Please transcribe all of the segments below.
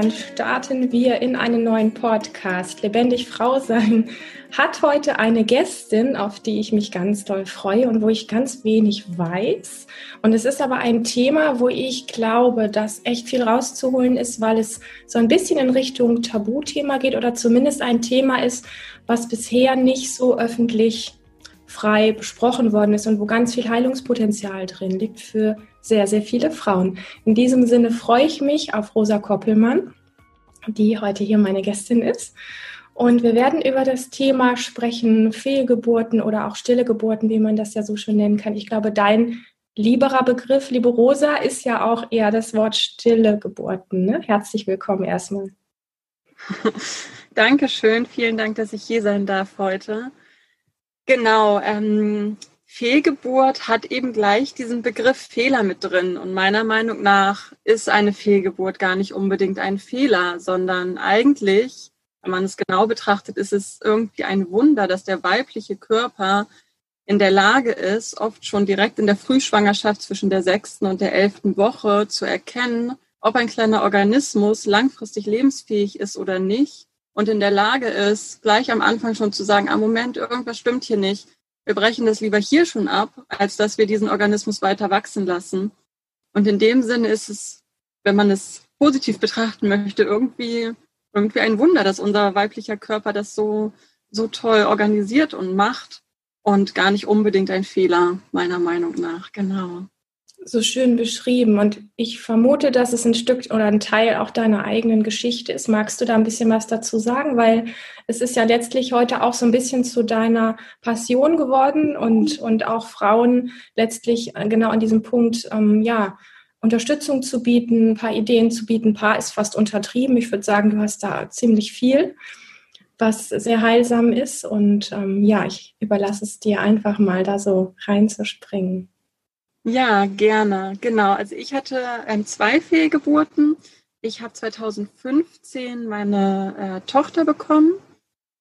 dann starten wir in einen neuen Podcast. Lebendig Frau sein hat heute eine Gästin, auf die ich mich ganz doll freue und wo ich ganz wenig weiß. Und es ist aber ein Thema, wo ich glaube, dass echt viel rauszuholen ist, weil es so ein bisschen in Richtung Tabuthema geht oder zumindest ein Thema ist, was bisher nicht so öffentlich frei besprochen worden ist und wo ganz viel Heilungspotenzial drin liegt für sehr, sehr viele Frauen. In diesem Sinne freue ich mich auf Rosa Koppelmann, die heute hier meine Gästin ist. Und wir werden über das Thema sprechen, Fehlgeburten oder auch stille Geburten, wie man das ja so schön nennen kann. Ich glaube, dein lieberer Begriff, liebe Rosa, ist ja auch eher das Wort stille Geburten. Ne? Herzlich willkommen erstmal. Dankeschön, vielen Dank, dass ich hier sein darf heute. Genau, ähm, Fehlgeburt hat eben gleich diesen Begriff Fehler mit drin. Und meiner Meinung nach ist eine Fehlgeburt gar nicht unbedingt ein Fehler, sondern eigentlich, wenn man es genau betrachtet, ist es irgendwie ein Wunder, dass der weibliche Körper in der Lage ist, oft schon direkt in der Frühschwangerschaft zwischen der sechsten und der elften Woche zu erkennen, ob ein kleiner Organismus langfristig lebensfähig ist oder nicht und in der Lage ist, gleich am Anfang schon zu sagen, ah Moment, irgendwas stimmt hier nicht wir brechen das lieber hier schon ab, als dass wir diesen Organismus weiter wachsen lassen. Und in dem Sinne ist es, wenn man es positiv betrachten möchte, irgendwie, irgendwie ein Wunder, dass unser weiblicher Körper das so, so toll organisiert und macht und gar nicht unbedingt ein Fehler, meiner Meinung nach. Genau so schön beschrieben. Und ich vermute, dass es ein Stück oder ein Teil auch deiner eigenen Geschichte ist. Magst du da ein bisschen was dazu sagen? Weil es ist ja letztlich heute auch so ein bisschen zu deiner Passion geworden und, und auch Frauen letztlich äh, genau an diesem Punkt, ähm, ja, Unterstützung zu bieten, ein paar Ideen zu bieten. Ein paar ist fast untertrieben. Ich würde sagen, du hast da ziemlich viel, was sehr heilsam ist. Und ähm, ja, ich überlasse es dir einfach mal da so reinzuspringen. Ja, gerne. Genau. Also ich hatte ähm, zwei Fehlgeburten. Ich habe 2015 meine äh, Tochter bekommen,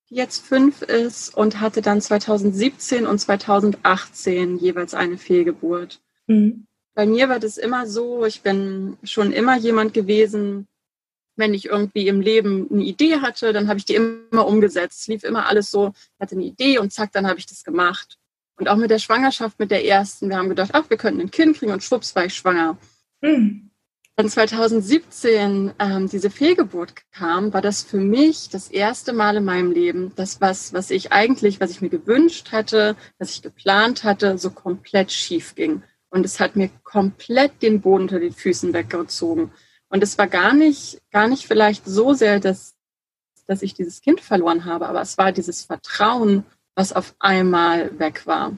die jetzt fünf ist, und hatte dann 2017 und 2018 jeweils eine Fehlgeburt. Mhm. Bei mir war das immer so, ich bin schon immer jemand gewesen, wenn ich irgendwie im Leben eine Idee hatte, dann habe ich die immer umgesetzt. Es lief immer alles so, ich hatte eine Idee und zack, dann habe ich das gemacht. Und auch mit der Schwangerschaft, mit der ersten, wir haben gedacht, ach, wir könnten ein Kind kriegen und schwupps war ich schwanger. Mhm. Dann 2017 ähm, diese Fehlgeburt kam, war das für mich das erste Mal in meinem Leben, das was, was ich eigentlich, was ich mir gewünscht hatte, was ich geplant hatte, so komplett schief ging. Und es hat mir komplett den Boden unter den Füßen weggezogen. Und es war gar nicht, gar nicht vielleicht so sehr, dass, dass ich dieses Kind verloren habe, aber es war dieses Vertrauen was auf einmal weg war.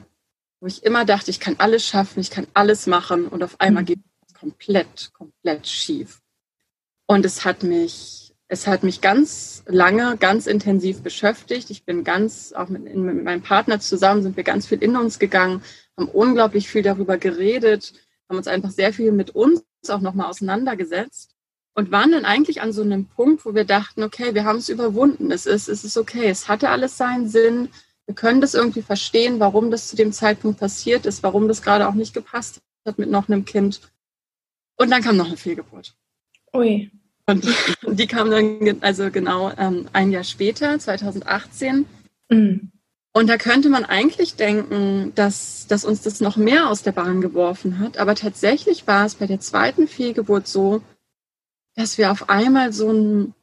Wo ich immer dachte, ich kann alles schaffen, ich kann alles machen und auf einmal mhm. geht es komplett, komplett schief. Und es hat mich, es hat mich ganz lange, ganz intensiv beschäftigt. Ich bin ganz, auch mit, mit meinem Partner zusammen sind wir ganz viel in uns gegangen, haben unglaublich viel darüber geredet, haben uns einfach sehr viel mit uns auch nochmal auseinandergesetzt und waren dann eigentlich an so einem Punkt, wo wir dachten, okay, wir haben es überwunden, es ist, es ist okay, es hatte alles seinen Sinn, wir können das irgendwie verstehen, warum das zu dem Zeitpunkt passiert ist, warum das gerade auch nicht gepasst hat mit noch einem Kind. Und dann kam noch eine Fehlgeburt. Ui. Und die kam dann also genau ähm, ein Jahr später, 2018. Mhm. Und da könnte man eigentlich denken, dass, dass uns das noch mehr aus der Bahn geworfen hat. Aber tatsächlich war es bei der zweiten Fehlgeburt so, dass wir auf einmal so ein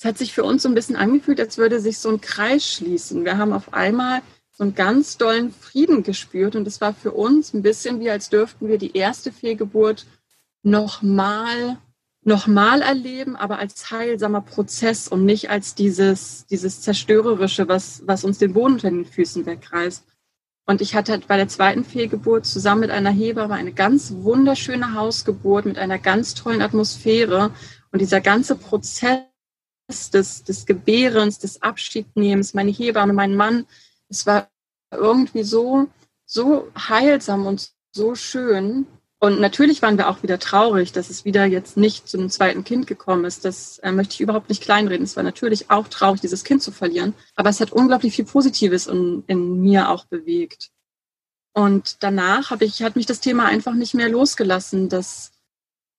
es hat sich für uns so ein bisschen angefühlt, als würde sich so ein Kreis schließen. Wir haben auf einmal so einen ganz dollen Frieden gespürt und es war für uns ein bisschen wie, als dürften wir die erste Fehlgeburt nochmal nochmal erleben, aber als heilsamer Prozess und nicht als dieses, dieses Zerstörerische, was, was uns den Boden unter den Füßen wegreißt. Und ich hatte bei der zweiten Fehlgeburt zusammen mit einer Hebamme eine ganz wunderschöne Hausgeburt mit einer ganz tollen Atmosphäre. Und dieser ganze Prozess des, des Gebärens, des Abschiednehmens, meine Hebamme, mein Mann, es war irgendwie so, so heilsam und so schön. Und natürlich waren wir auch wieder traurig, dass es wieder jetzt nicht zu einem zweiten Kind gekommen ist. Das äh, möchte ich überhaupt nicht kleinreden. Es war natürlich auch traurig, dieses Kind zu verlieren. Aber es hat unglaublich viel Positives in, in mir auch bewegt. Und danach ich, hat mich das Thema einfach nicht mehr losgelassen, dass,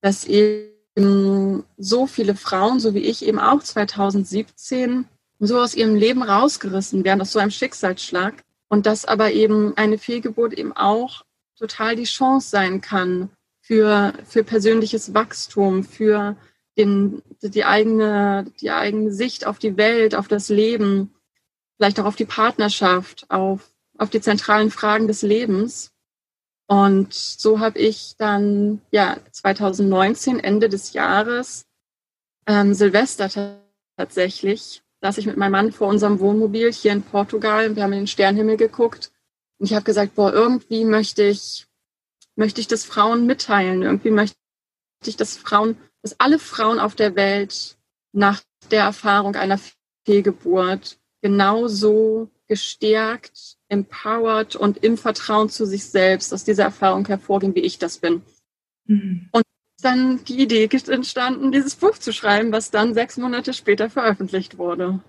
dass ich so viele Frauen, so wie ich eben auch 2017, so aus ihrem Leben rausgerissen werden, aus so einem Schicksalsschlag. Und dass aber eben eine Fehlgeburt eben auch total die Chance sein kann für, für persönliches Wachstum, für den, die, eigene, die eigene Sicht auf die Welt, auf das Leben, vielleicht auch auf die Partnerschaft, auf, auf die zentralen Fragen des Lebens. Und so habe ich dann ja 2019, Ende des Jahres, ähm, Silvester tatsächlich, saß ich mit meinem Mann vor unserem Wohnmobil hier in Portugal und wir haben in den Sternhimmel geguckt. Und ich habe gesagt, boah, irgendwie möchte ich, möchte ich das Frauen mitteilen. Irgendwie möchte ich, dass Frauen, dass alle Frauen auf der Welt nach der Erfahrung einer Fehlgeburt genauso gestärkt, empowered und im Vertrauen zu sich selbst aus dieser Erfahrung hervorgehen, wie ich das bin. Mhm. Und dann die Idee entstanden, dieses Buch zu schreiben, was dann sechs Monate später veröffentlicht wurde.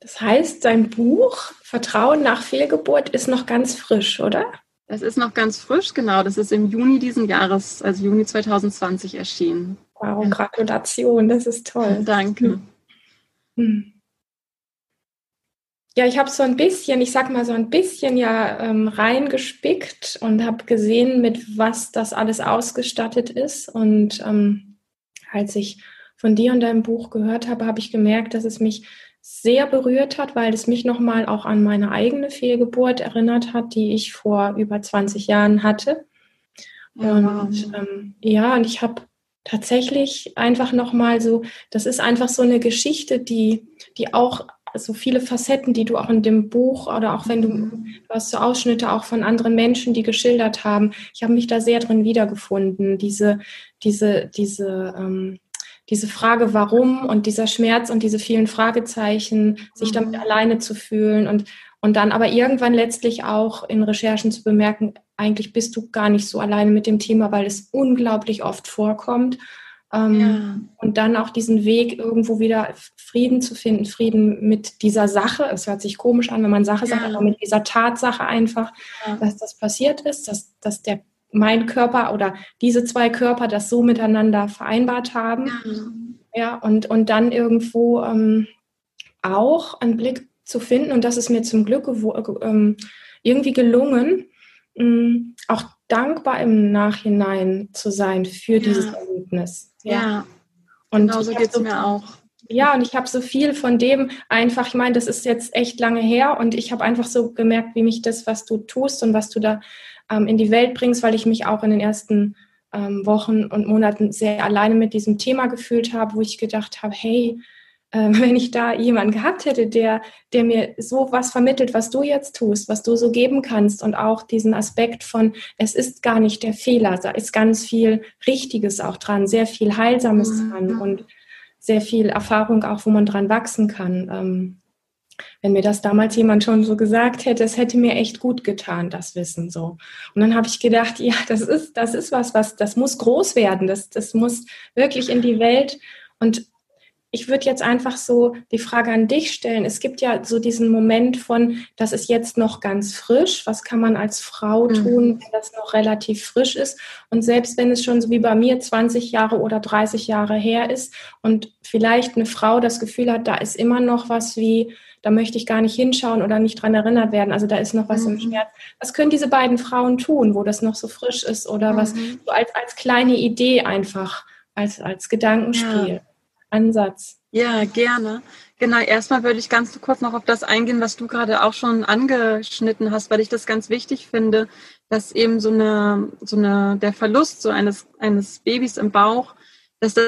Das heißt, dein Buch Vertrauen nach Fehlgeburt ist noch ganz frisch, oder? Das ist noch ganz frisch, genau. Das ist im Juni diesen Jahres, also Juni 2020 erschienen. Wow, Gratulation, das ist toll. Danke. Hm. Ja, ich habe so ein bisschen, ich sag mal so ein bisschen ja ähm, reingespickt und habe gesehen, mit was das alles ausgestattet ist. Und ähm, als ich von dir und deinem Buch gehört habe, habe ich gemerkt, dass es mich sehr berührt hat, weil es mich nochmal auch an meine eigene Fehlgeburt erinnert hat, die ich vor über 20 Jahren hatte. Und ähm, ja, und ich habe tatsächlich einfach nochmal so, das ist einfach so eine Geschichte, die, die auch so viele Facetten, die du auch in dem Buch oder auch wenn du, du hast so Ausschnitte auch von anderen Menschen, die geschildert haben. Ich habe mich da sehr drin wiedergefunden. Diese, diese, diese, ähm, diese Frage, warum und dieser Schmerz und diese vielen Fragezeichen, sich damit mhm. alleine zu fühlen und, und dann aber irgendwann letztlich auch in Recherchen zu bemerken, eigentlich bist du gar nicht so alleine mit dem Thema, weil es unglaublich oft vorkommt ähm, ja. Und dann auch diesen Weg, irgendwo wieder Frieden zu finden, Frieden mit dieser Sache. Es hört sich komisch an, wenn man Sache ja. sagt, aber mit dieser Tatsache einfach, ja. dass das passiert ist, dass, dass der mein Körper oder diese zwei Körper das so miteinander vereinbart haben. Ja, und, und dann irgendwo ähm, auch einen Blick zu finden, und das ist mir zum Glück ähm, irgendwie gelungen, ähm, auch dankbar im Nachhinein zu sein für dieses Erlebnis. Ja. Und genau so geht es mir auch. Ja, und ich habe so viel von dem einfach, ich meine, das ist jetzt echt lange her und ich habe einfach so gemerkt, wie mich das, was du tust und was du da ähm, in die Welt bringst, weil ich mich auch in den ersten ähm, Wochen und Monaten sehr alleine mit diesem Thema gefühlt habe, wo ich gedacht habe, hey, äh, wenn ich da jemanden gehabt hätte, der, der mir so was vermittelt, was du jetzt tust, was du so geben kannst und auch diesen Aspekt von, es ist gar nicht der Fehler, da ist ganz viel Richtiges auch dran, sehr viel Heilsames mhm. dran und sehr viel Erfahrung auch, wo man dran wachsen kann. Ähm, wenn mir das damals jemand schon so gesagt hätte, es hätte mir echt gut getan, das Wissen so. Und dann habe ich gedacht, ja, das ist, das ist was, was, das muss groß werden, das, das muss wirklich in die Welt und ich würde jetzt einfach so die Frage an dich stellen. Es gibt ja so diesen Moment von, das ist jetzt noch ganz frisch. Was kann man als Frau mhm. tun, wenn das noch relativ frisch ist? Und selbst wenn es schon so wie bei mir 20 Jahre oder 30 Jahre her ist und vielleicht eine Frau das Gefühl hat, da ist immer noch was wie, da möchte ich gar nicht hinschauen oder nicht dran erinnert werden. Also da ist noch was mhm. im Schmerz. Was können diese beiden Frauen tun, wo das noch so frisch ist oder mhm. was so als, als kleine Idee einfach, als, als Gedankenspiel? Ja. Ansatz. Ja, gerne. Genau, erstmal würde ich ganz kurz noch auf das eingehen, was du gerade auch schon angeschnitten hast, weil ich das ganz wichtig finde, dass eben so eine, so eine, der Verlust so eines, eines Babys im Bauch, dass das,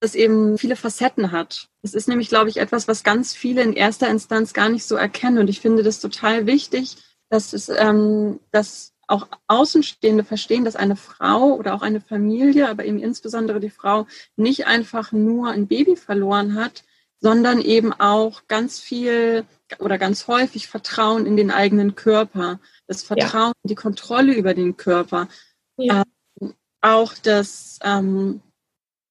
das eben viele Facetten hat. Es ist nämlich, glaube ich, etwas, was ganz viele in erster Instanz gar nicht so erkennen. Und ich finde das total wichtig, dass es, ähm, dass auch Außenstehende verstehen, dass eine Frau oder auch eine Familie, aber eben insbesondere die Frau, nicht einfach nur ein Baby verloren hat, sondern eben auch ganz viel oder ganz häufig Vertrauen in den eigenen Körper, das Vertrauen ja. in die Kontrolle über den Körper, ja. ähm, auch das ähm,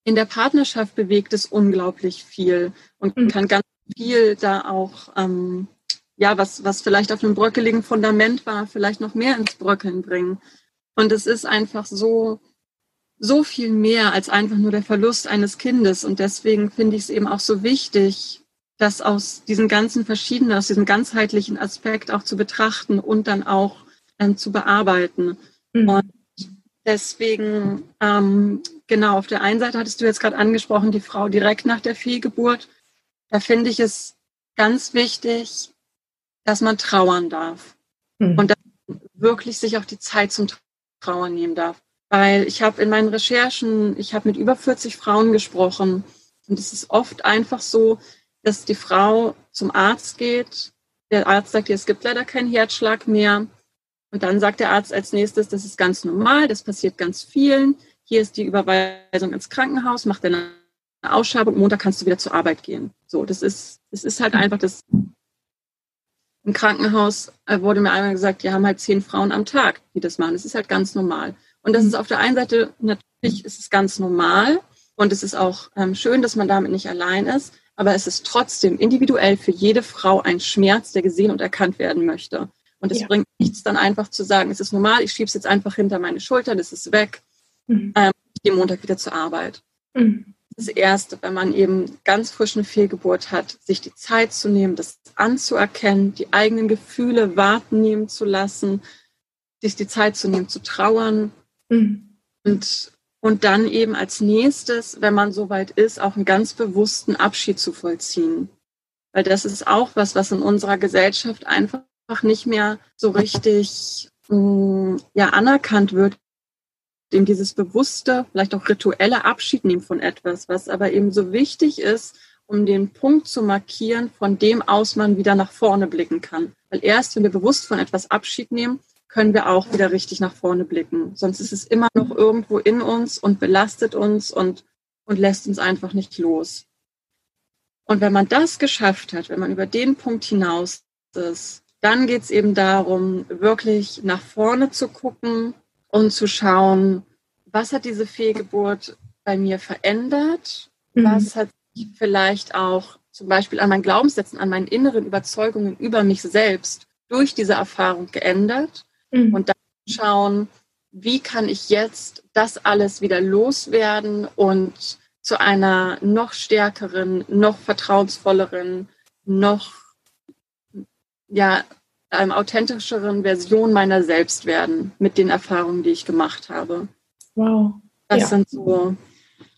in der Partnerschaft bewegt es unglaublich viel und mhm. kann ganz viel da auch ähm, ja, was, was vielleicht auf einem bröckeligen Fundament war, vielleicht noch mehr ins Bröckeln bringen. Und es ist einfach so, so viel mehr als einfach nur der Verlust eines Kindes. Und deswegen finde ich es eben auch so wichtig, das aus diesen ganzen verschiedenen, aus diesem ganzheitlichen Aspekt auch zu betrachten und dann auch ähm, zu bearbeiten. Mhm. Und deswegen, ähm, genau, auf der einen Seite hattest du jetzt gerade angesprochen, die Frau direkt nach der Fehlgeburt. Da finde ich es ganz wichtig, dass man trauern darf. Mhm. Und dass man wirklich sich auch die Zeit zum Trauern nehmen darf. Weil ich habe in meinen Recherchen, ich habe mit über 40 Frauen gesprochen. Und es ist oft einfach so, dass die Frau zum Arzt geht. Der Arzt sagt ihr, es gibt leider keinen Herzschlag mehr. Und dann sagt der Arzt als nächstes, das ist ganz normal, das passiert ganz vielen. Hier ist die Überweisung ins Krankenhaus, macht eine Ausschreibung und Montag kannst du wieder zur Arbeit gehen. So, das ist, das ist halt einfach das. Im Krankenhaus äh, wurde mir einmal gesagt, die haben halt zehn Frauen am Tag, die das machen. Das ist halt ganz normal. Und das ist auf der einen Seite natürlich ist es ganz normal und es ist auch ähm, schön, dass man damit nicht allein ist aber es ist trotzdem individuell für jede Frau ein Schmerz, der gesehen und erkannt werden möchte. Und es ja. bringt nichts dann einfach zu sagen, es ist normal, ich schiebe es jetzt einfach hinter meine Schulter, das ist weg, mhm. ähm, ich gehe Montag wieder zur Arbeit. Mhm. Das Erste, wenn man eben ganz frisch eine Fehlgeburt hat, sich die Zeit zu nehmen, das anzuerkennen, die eigenen Gefühle warten nehmen zu lassen, sich die Zeit zu nehmen, zu trauern mhm. und und dann eben als nächstes, wenn man soweit ist, auch einen ganz bewussten Abschied zu vollziehen. Weil das ist auch was, was in unserer Gesellschaft einfach nicht mehr so richtig mm, ja, anerkannt wird. Eben dieses bewusste, vielleicht auch rituelle Abschied nehmen von etwas, was aber eben so wichtig ist, um den Punkt zu markieren, von dem aus man wieder nach vorne blicken kann. Weil erst, wenn wir bewusst von etwas Abschied nehmen, können wir auch wieder richtig nach vorne blicken. Sonst ist es immer noch irgendwo in uns und belastet uns und, und lässt uns einfach nicht los. Und wenn man das geschafft hat, wenn man über den Punkt hinaus ist, dann geht es eben darum, wirklich nach vorne zu gucken und zu schauen, was hat diese Fehlgeburt bei mir verändert? Mhm. Was hat sich vielleicht auch zum Beispiel an meinen Glaubenssätzen, an meinen inneren Überzeugungen über mich selbst durch diese Erfahrung geändert? Mhm. Und dann schauen, wie kann ich jetzt das alles wieder loswerden und zu einer noch stärkeren, noch vertrauensvolleren, noch ja, einem authentischeren Version meiner selbst werden mit den Erfahrungen, die ich gemacht habe. Wow. Das ja. sind so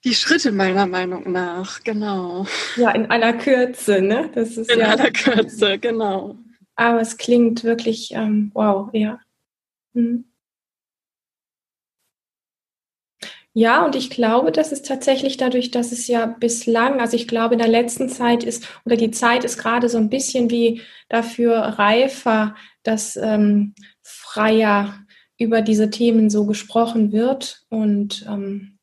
die Schritte meiner Meinung nach, genau. Ja, in aller Kürze, ne? Das ist in ja, aller Kürze, genau. Aber es klingt wirklich ähm, wow, ja. Mhm. Ja, und ich glaube, dass es tatsächlich dadurch, dass es ja bislang, also ich glaube, in der letzten Zeit ist, oder die Zeit ist gerade so ein bisschen wie dafür reifer, dass ähm, freier über diese Themen so gesprochen wird. Und, ähm,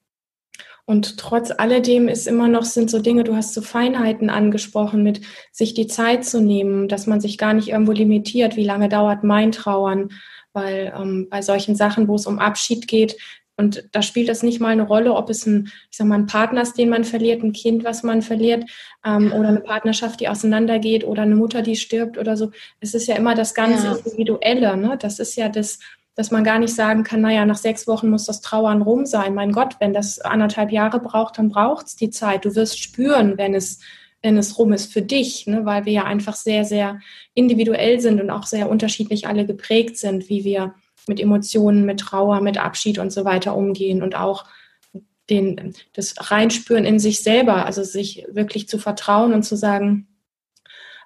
und trotz alledem ist immer noch, sind so Dinge, du hast so Feinheiten angesprochen, mit sich die Zeit zu nehmen, dass man sich gar nicht irgendwo limitiert, wie lange dauert mein Trauern weil ähm, bei solchen Sachen, wo es um Abschied geht, und da spielt das nicht mal eine Rolle, ob es ein, ich sag mal, ein Partner ist, den man verliert, ein Kind, was man verliert, ähm, oder eine Partnerschaft, die auseinandergeht, oder eine Mutter, die stirbt oder so. Es ist ja immer das ganz ja. Individuelle. Ne? Das ist ja das, dass man gar nicht sagen kann, naja, nach sechs Wochen muss das Trauern rum sein. Mein Gott, wenn das anderthalb Jahre braucht, dann braucht es die Zeit. Du wirst spüren, wenn es wenn es rum ist für dich, ne, weil wir ja einfach sehr, sehr individuell sind und auch sehr unterschiedlich alle geprägt sind, wie wir mit Emotionen, mit Trauer, mit Abschied und so weiter umgehen und auch den, das Reinspüren in sich selber, also sich wirklich zu vertrauen und zu sagen,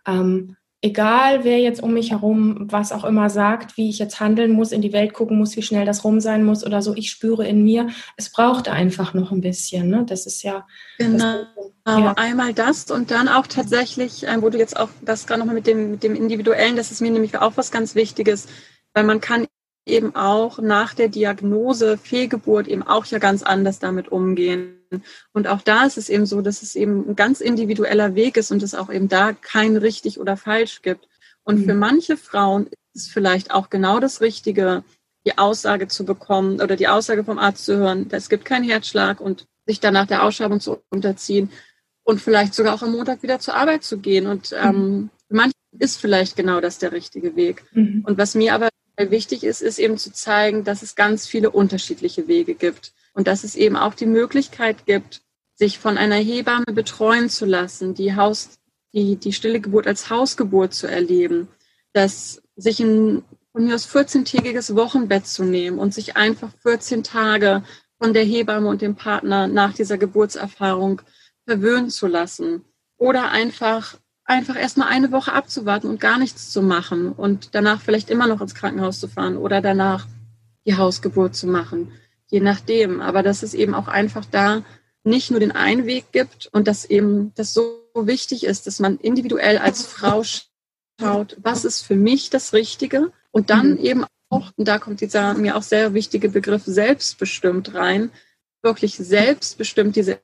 ähm, egal wer jetzt um mich herum was auch immer sagt, wie ich jetzt handeln muss, in die Welt gucken muss, wie schnell das rum sein muss oder so, ich spüre in mir, es braucht einfach noch ein bisschen. Ne? Das ist ja. Genau. Das, ja. Einmal das und dann auch tatsächlich, äh, wo du jetzt auch das gerade nochmal mit dem, mit dem Individuellen, das ist mir nämlich auch was ganz Wichtiges, weil man kann eben auch nach der Diagnose Fehlgeburt eben auch ja ganz anders damit umgehen. Und auch da ist es eben so, dass es eben ein ganz individueller Weg ist und es auch eben da kein richtig oder falsch gibt. Und mhm. für manche Frauen ist es vielleicht auch genau das Richtige, die Aussage zu bekommen oder die Aussage vom Arzt zu hören, es gibt keinen Herzschlag und sich danach der Ausschreibung zu unterziehen und vielleicht sogar auch am Montag wieder zur Arbeit zu gehen. Und ähm, mhm. für manche ist vielleicht genau das der richtige Weg. Mhm. Und was mir aber wichtig ist, ist eben zu zeigen, dass es ganz viele unterschiedliche Wege gibt Und dass es eben auch die Möglichkeit gibt, sich von einer Hebamme betreuen zu lassen, die Haus, die, die stille Geburt als Hausgeburt zu erleben, dass sich ein von mir aus 14-tägiges Wochenbett zu nehmen und sich einfach 14 Tage von der Hebamme und dem Partner nach dieser Geburtserfahrung verwöhnen zu lassen. Oder einfach, einfach erstmal eine Woche abzuwarten und gar nichts zu machen und danach vielleicht immer noch ins Krankenhaus zu fahren oder danach die Hausgeburt zu machen. Je nachdem. Aber dass es eben auch einfach da nicht nur den einen Weg gibt und dass eben das so wichtig ist, dass man individuell als Frau schaut, was ist für mich das Richtige und dann mhm. eben auch, und da kommt dieser mir auch sehr wichtige Begriff selbstbestimmt rein, wirklich selbstbestimmt diese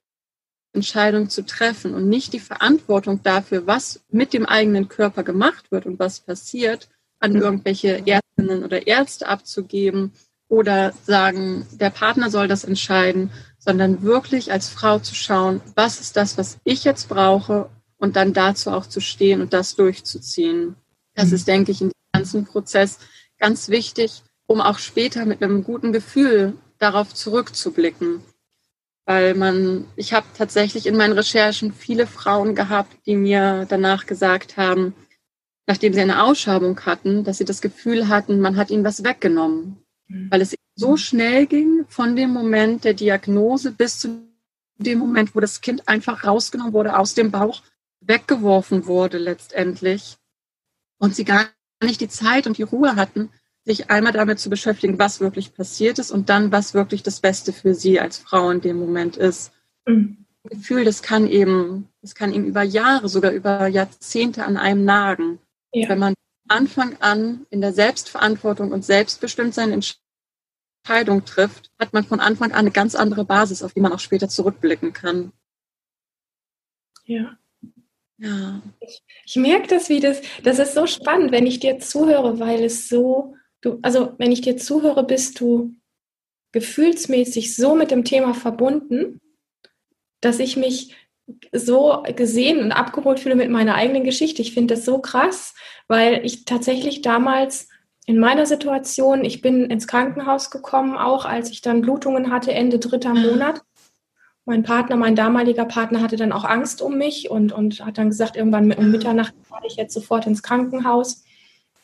Entscheidung zu treffen und nicht die Verantwortung dafür, was mit dem eigenen Körper gemacht wird und was passiert, an irgendwelche Ärztinnen oder Ärzte abzugeben oder sagen, der Partner soll das entscheiden, sondern wirklich als Frau zu schauen, was ist das, was ich jetzt brauche und dann dazu auch zu stehen und das durchzuziehen. Das mhm. ist, denke ich, in diesem ganzen Prozess ganz wichtig, um auch später mit einem guten Gefühl darauf zurückzublicken. Weil man, ich habe tatsächlich in meinen Recherchen viele Frauen gehabt, die mir danach gesagt haben, nachdem sie eine Ausschabung hatten, dass sie das Gefühl hatten, man hat ihnen was weggenommen. Mhm. Weil es so schnell ging von dem Moment der Diagnose bis zu dem Moment, wo das Kind einfach rausgenommen wurde aus dem Bauch, weggeworfen wurde letztendlich. Und sie gar nicht die Zeit und die Ruhe hatten, sich einmal damit zu beschäftigen, was wirklich passiert ist und dann, was wirklich das Beste für sie als Frau in dem Moment ist. Mhm. Das Gefühl, das kann eben, das kann eben über Jahre, sogar über Jahrzehnte an einem nagen. Ja. Wenn man Anfang an in der Selbstverantwortung und Selbstbestimmtsein Entscheidung trifft, hat man von Anfang an eine ganz andere Basis, auf die man auch später zurückblicken kann. Ja. Ja. Ich, ich merke das, wie das, das ist so spannend, wenn ich dir zuhöre, weil es so, du, also wenn ich dir zuhöre, bist du gefühlsmäßig so mit dem Thema verbunden, dass ich mich so gesehen und abgeholt fühle mit meiner eigenen Geschichte. Ich finde das so krass, weil ich tatsächlich damals in meiner Situation, ich bin ins Krankenhaus gekommen, auch als ich dann Blutungen hatte, Ende dritter Monat mein Partner, mein damaliger Partner hatte dann auch Angst um mich und, und hat dann gesagt, irgendwann um Mitternacht fahre ich jetzt sofort ins Krankenhaus.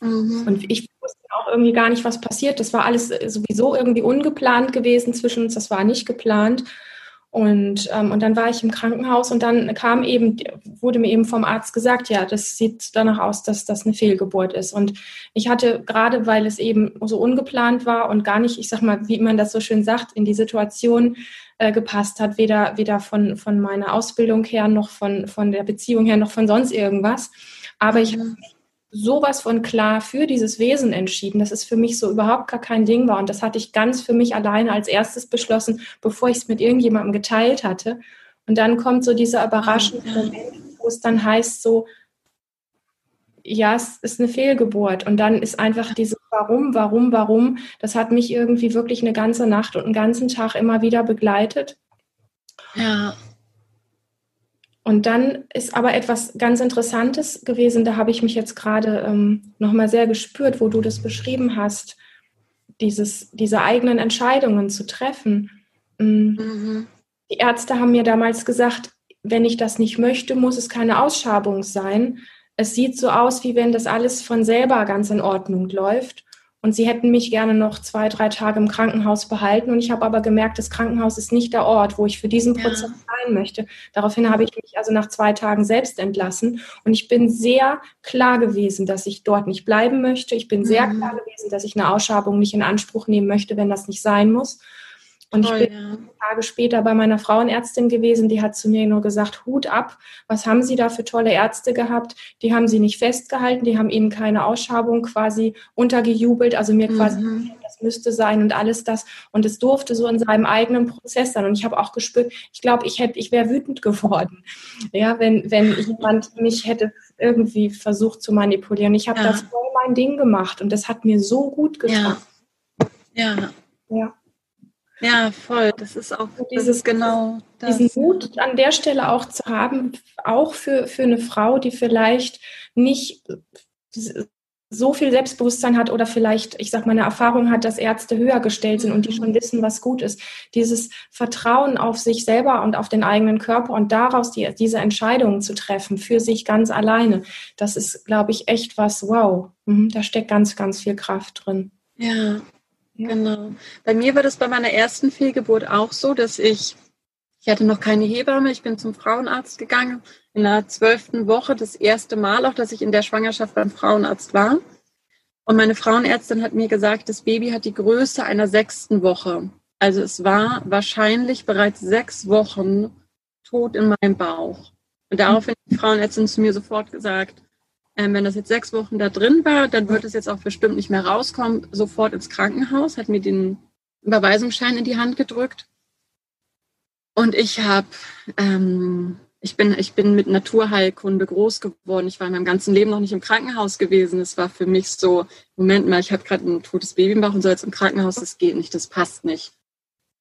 Mhm. Und ich wusste auch irgendwie gar nicht, was passiert. Das war alles sowieso irgendwie ungeplant gewesen zwischen uns. Das war nicht geplant. Und, ähm, und dann war ich im Krankenhaus und dann kam eben, wurde mir eben vom Arzt gesagt, ja, das sieht danach aus, dass das eine Fehlgeburt ist. Und ich hatte gerade, weil es eben so ungeplant war und gar nicht, ich sag mal, wie man das so schön sagt, in die Situation äh, gepasst hat, weder, weder von, von meiner Ausbildung her noch von, von der Beziehung her noch von sonst irgendwas. Aber ich habe mhm sowas von klar für dieses Wesen entschieden, dass es für mich so überhaupt gar kein Ding war. Und das hatte ich ganz für mich alleine als erstes beschlossen, bevor ich es mit irgendjemandem geteilt hatte. Und dann kommt so dieser überraschende Moment, wo es dann heißt so, ja, es ist eine Fehlgeburt. Und dann ist einfach dieses Warum, warum, warum, das hat mich irgendwie wirklich eine ganze Nacht und einen ganzen Tag immer wieder begleitet. Ja. Und dann ist aber etwas ganz Interessantes gewesen, da habe ich mich jetzt gerade ähm, nochmal sehr gespürt, wo du das beschrieben hast, dieses, diese eigenen Entscheidungen zu treffen. Mm. Mhm. Die Ärzte haben mir damals gesagt, wenn ich das nicht möchte, muss es keine Ausschabung sein. Es sieht so aus, wie wenn das alles von selber ganz in Ordnung läuft. Und sie hätten mich gerne noch zwei, drei Tage im Krankenhaus behalten. Und ich habe aber gemerkt, das Krankenhaus ist nicht der Ort, wo ich für diesen Prozess ja. sein möchte. Daraufhin habe ich mich also nach zwei Tagen selbst entlassen. Und ich bin sehr klar gewesen, dass ich dort nicht bleiben möchte. Ich bin sehr mhm. klar gewesen, dass ich eine Ausschabung nicht in Anspruch nehmen möchte, wenn das nicht sein muss. Und Toll, ich bin ja. Tage später bei meiner Frauenärztin gewesen, die hat zu mir nur gesagt, Hut ab, was haben Sie da für tolle Ärzte gehabt? Die haben Sie nicht festgehalten, die haben Ihnen keine Ausschabung quasi untergejubelt, also mir mhm. quasi, das müsste sein und alles das. Und es durfte so in seinem eigenen Prozess sein. Und ich habe auch gespürt, ich glaube, ich hätte, ich wäre wütend geworden, ja, wenn, wenn jemand mich hätte irgendwie versucht zu manipulieren. Ich habe ja. das voll mein Ding gemacht und das hat mir so gut getan. Ja. ja. ja. Ja, voll. Das ist auch dieses genau das. diesen Mut an der Stelle auch zu haben, auch für, für eine Frau, die vielleicht nicht so viel Selbstbewusstsein hat oder vielleicht, ich sag mal, eine Erfahrung hat, dass Ärzte höher gestellt sind und die schon wissen, was gut ist. Dieses Vertrauen auf sich selber und auf den eigenen Körper und daraus die, diese Entscheidungen zu treffen, für sich ganz alleine, das ist, glaube ich, echt was, wow, mhm, da steckt ganz, ganz viel Kraft drin. Ja, genau. Bei mir war das bei meiner ersten Fehlgeburt auch so, dass ich, ich hatte noch keine Hebamme, ich bin zum Frauenarzt gegangen in der zwölften Woche das erste Mal auch, dass ich in der Schwangerschaft beim Frauenarzt war. Und meine Frauenärztin hat mir gesagt, das Baby hat die Größe einer sechsten Woche. Also es war wahrscheinlich bereits sechs Wochen tot in meinem Bauch. Und daraufhin hat die Frauenärztin zu mir sofort gesagt, äh, wenn das jetzt sechs Wochen da drin war, dann wird es jetzt auch bestimmt nicht mehr rauskommen, sofort ins Krankenhaus, hat mir den Überweisungsschein in die Hand gedrückt. Und ich habe ähm, ich bin, ich bin mit Naturheilkunde groß geworden. Ich war in meinem ganzen Leben noch nicht im Krankenhaus gewesen. Es war für mich so, Moment mal, ich habe gerade ein totes Baby im Bauch und soll jetzt im Krankenhaus, das geht nicht, das passt nicht.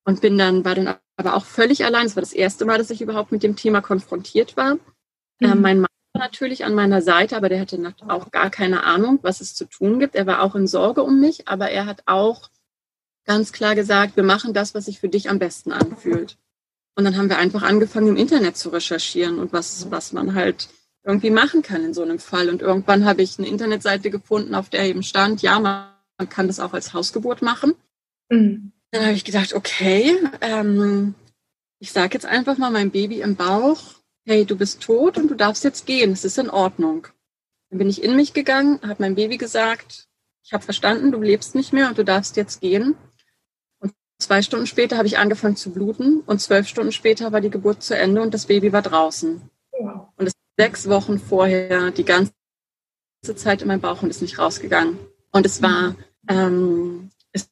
Und bin dann, war dann aber auch völlig allein. Es war das erste Mal, dass ich überhaupt mit dem Thema konfrontiert war. Mhm. Äh, mein Mann war natürlich an meiner Seite, aber der hatte auch gar keine Ahnung, was es zu tun gibt. Er war auch in Sorge um mich, aber er hat auch ganz klar gesagt, wir machen das, was sich für dich am besten anfühlt. Und dann haben wir einfach angefangen, im Internet zu recherchieren und was, was man halt irgendwie machen kann in so einem Fall. Und irgendwann habe ich eine Internetseite gefunden, auf der eben stand, ja, man kann das auch als Hausgeburt machen. Mhm. Dann habe ich gedacht, okay, ähm, ich sage jetzt einfach mal meinem Baby im Bauch, hey, du bist tot und du darfst jetzt gehen, es ist in Ordnung. Dann bin ich in mich gegangen, habe meinem Baby gesagt, ich habe verstanden, du lebst nicht mehr und du darfst jetzt gehen. Zwei Stunden später habe ich angefangen zu bluten und zwölf Stunden später war die Geburt zu Ende und das Baby war draußen. Und es sechs Wochen vorher die ganze Zeit in meinem Bauch und ist nicht rausgegangen. Und es war, ähm, es,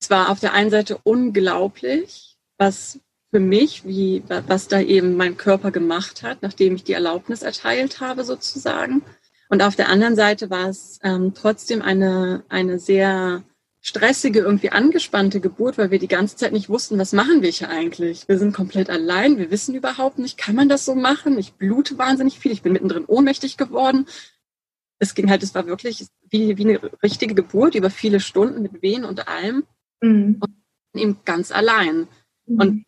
es war auf der einen Seite unglaublich, was für mich, wie, was da eben mein Körper gemacht hat, nachdem ich die Erlaubnis erteilt habe, sozusagen. Und auf der anderen Seite war es ähm, trotzdem eine, eine sehr stressige, irgendwie angespannte Geburt, weil wir die ganze Zeit nicht wussten, was machen wir hier eigentlich. Wir sind komplett allein, wir wissen überhaupt nicht, kann man das so machen? Ich blute wahnsinnig viel, ich bin mittendrin ohnmächtig geworden. Es ging halt, es war wirklich wie, wie eine richtige Geburt über viele Stunden mit Wehen und allem. Mhm. Und eben ganz allein. Mhm. Und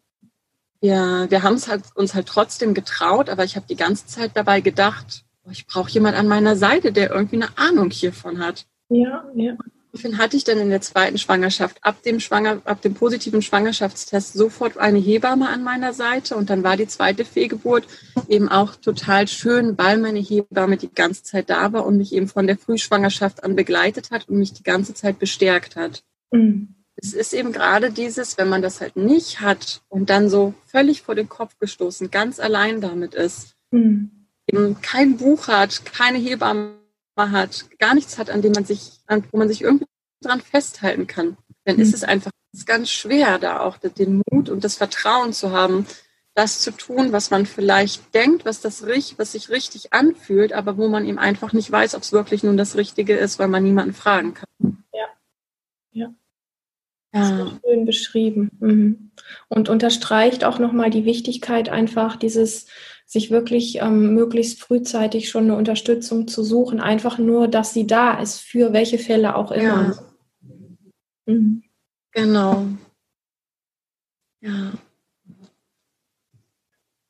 wir, wir haben es halt, uns halt trotzdem getraut, aber ich habe die ganze Zeit dabei gedacht, ich brauche jemand an meiner Seite, der irgendwie eine Ahnung hiervon hat. Ja, ja. Daraufhin hatte ich dann in der zweiten Schwangerschaft, ab dem, Schwanger, ab dem positiven Schwangerschaftstest, sofort eine Hebamme an meiner Seite. Und dann war die zweite Fehlgeburt eben auch total schön, weil meine Hebamme die ganze Zeit da war und mich eben von der Frühschwangerschaft an begleitet hat und mich die ganze Zeit bestärkt hat. Mhm. Es ist eben gerade dieses, wenn man das halt nicht hat und dann so völlig vor den Kopf gestoßen, ganz allein damit ist, mhm. eben kein Buch hat, keine Hebamme hat, gar nichts hat, an dem man sich, an, wo man sich irgendwie dran festhalten kann, dann mhm. ist es einfach ganz schwer, da auch den Mut und das Vertrauen zu haben, das zu tun, was man vielleicht denkt, was das was sich richtig anfühlt, aber wo man eben einfach nicht weiß, ob es wirklich nun das Richtige ist, weil man niemanden fragen kann. Ja. Ja. Ja. schön beschrieben. Mhm. Und unterstreicht auch nochmal die Wichtigkeit einfach dieses sich wirklich ähm, möglichst frühzeitig schon eine Unterstützung zu suchen, einfach nur, dass sie da ist, für welche Fälle auch immer. Ja. Mhm. Genau. Ja.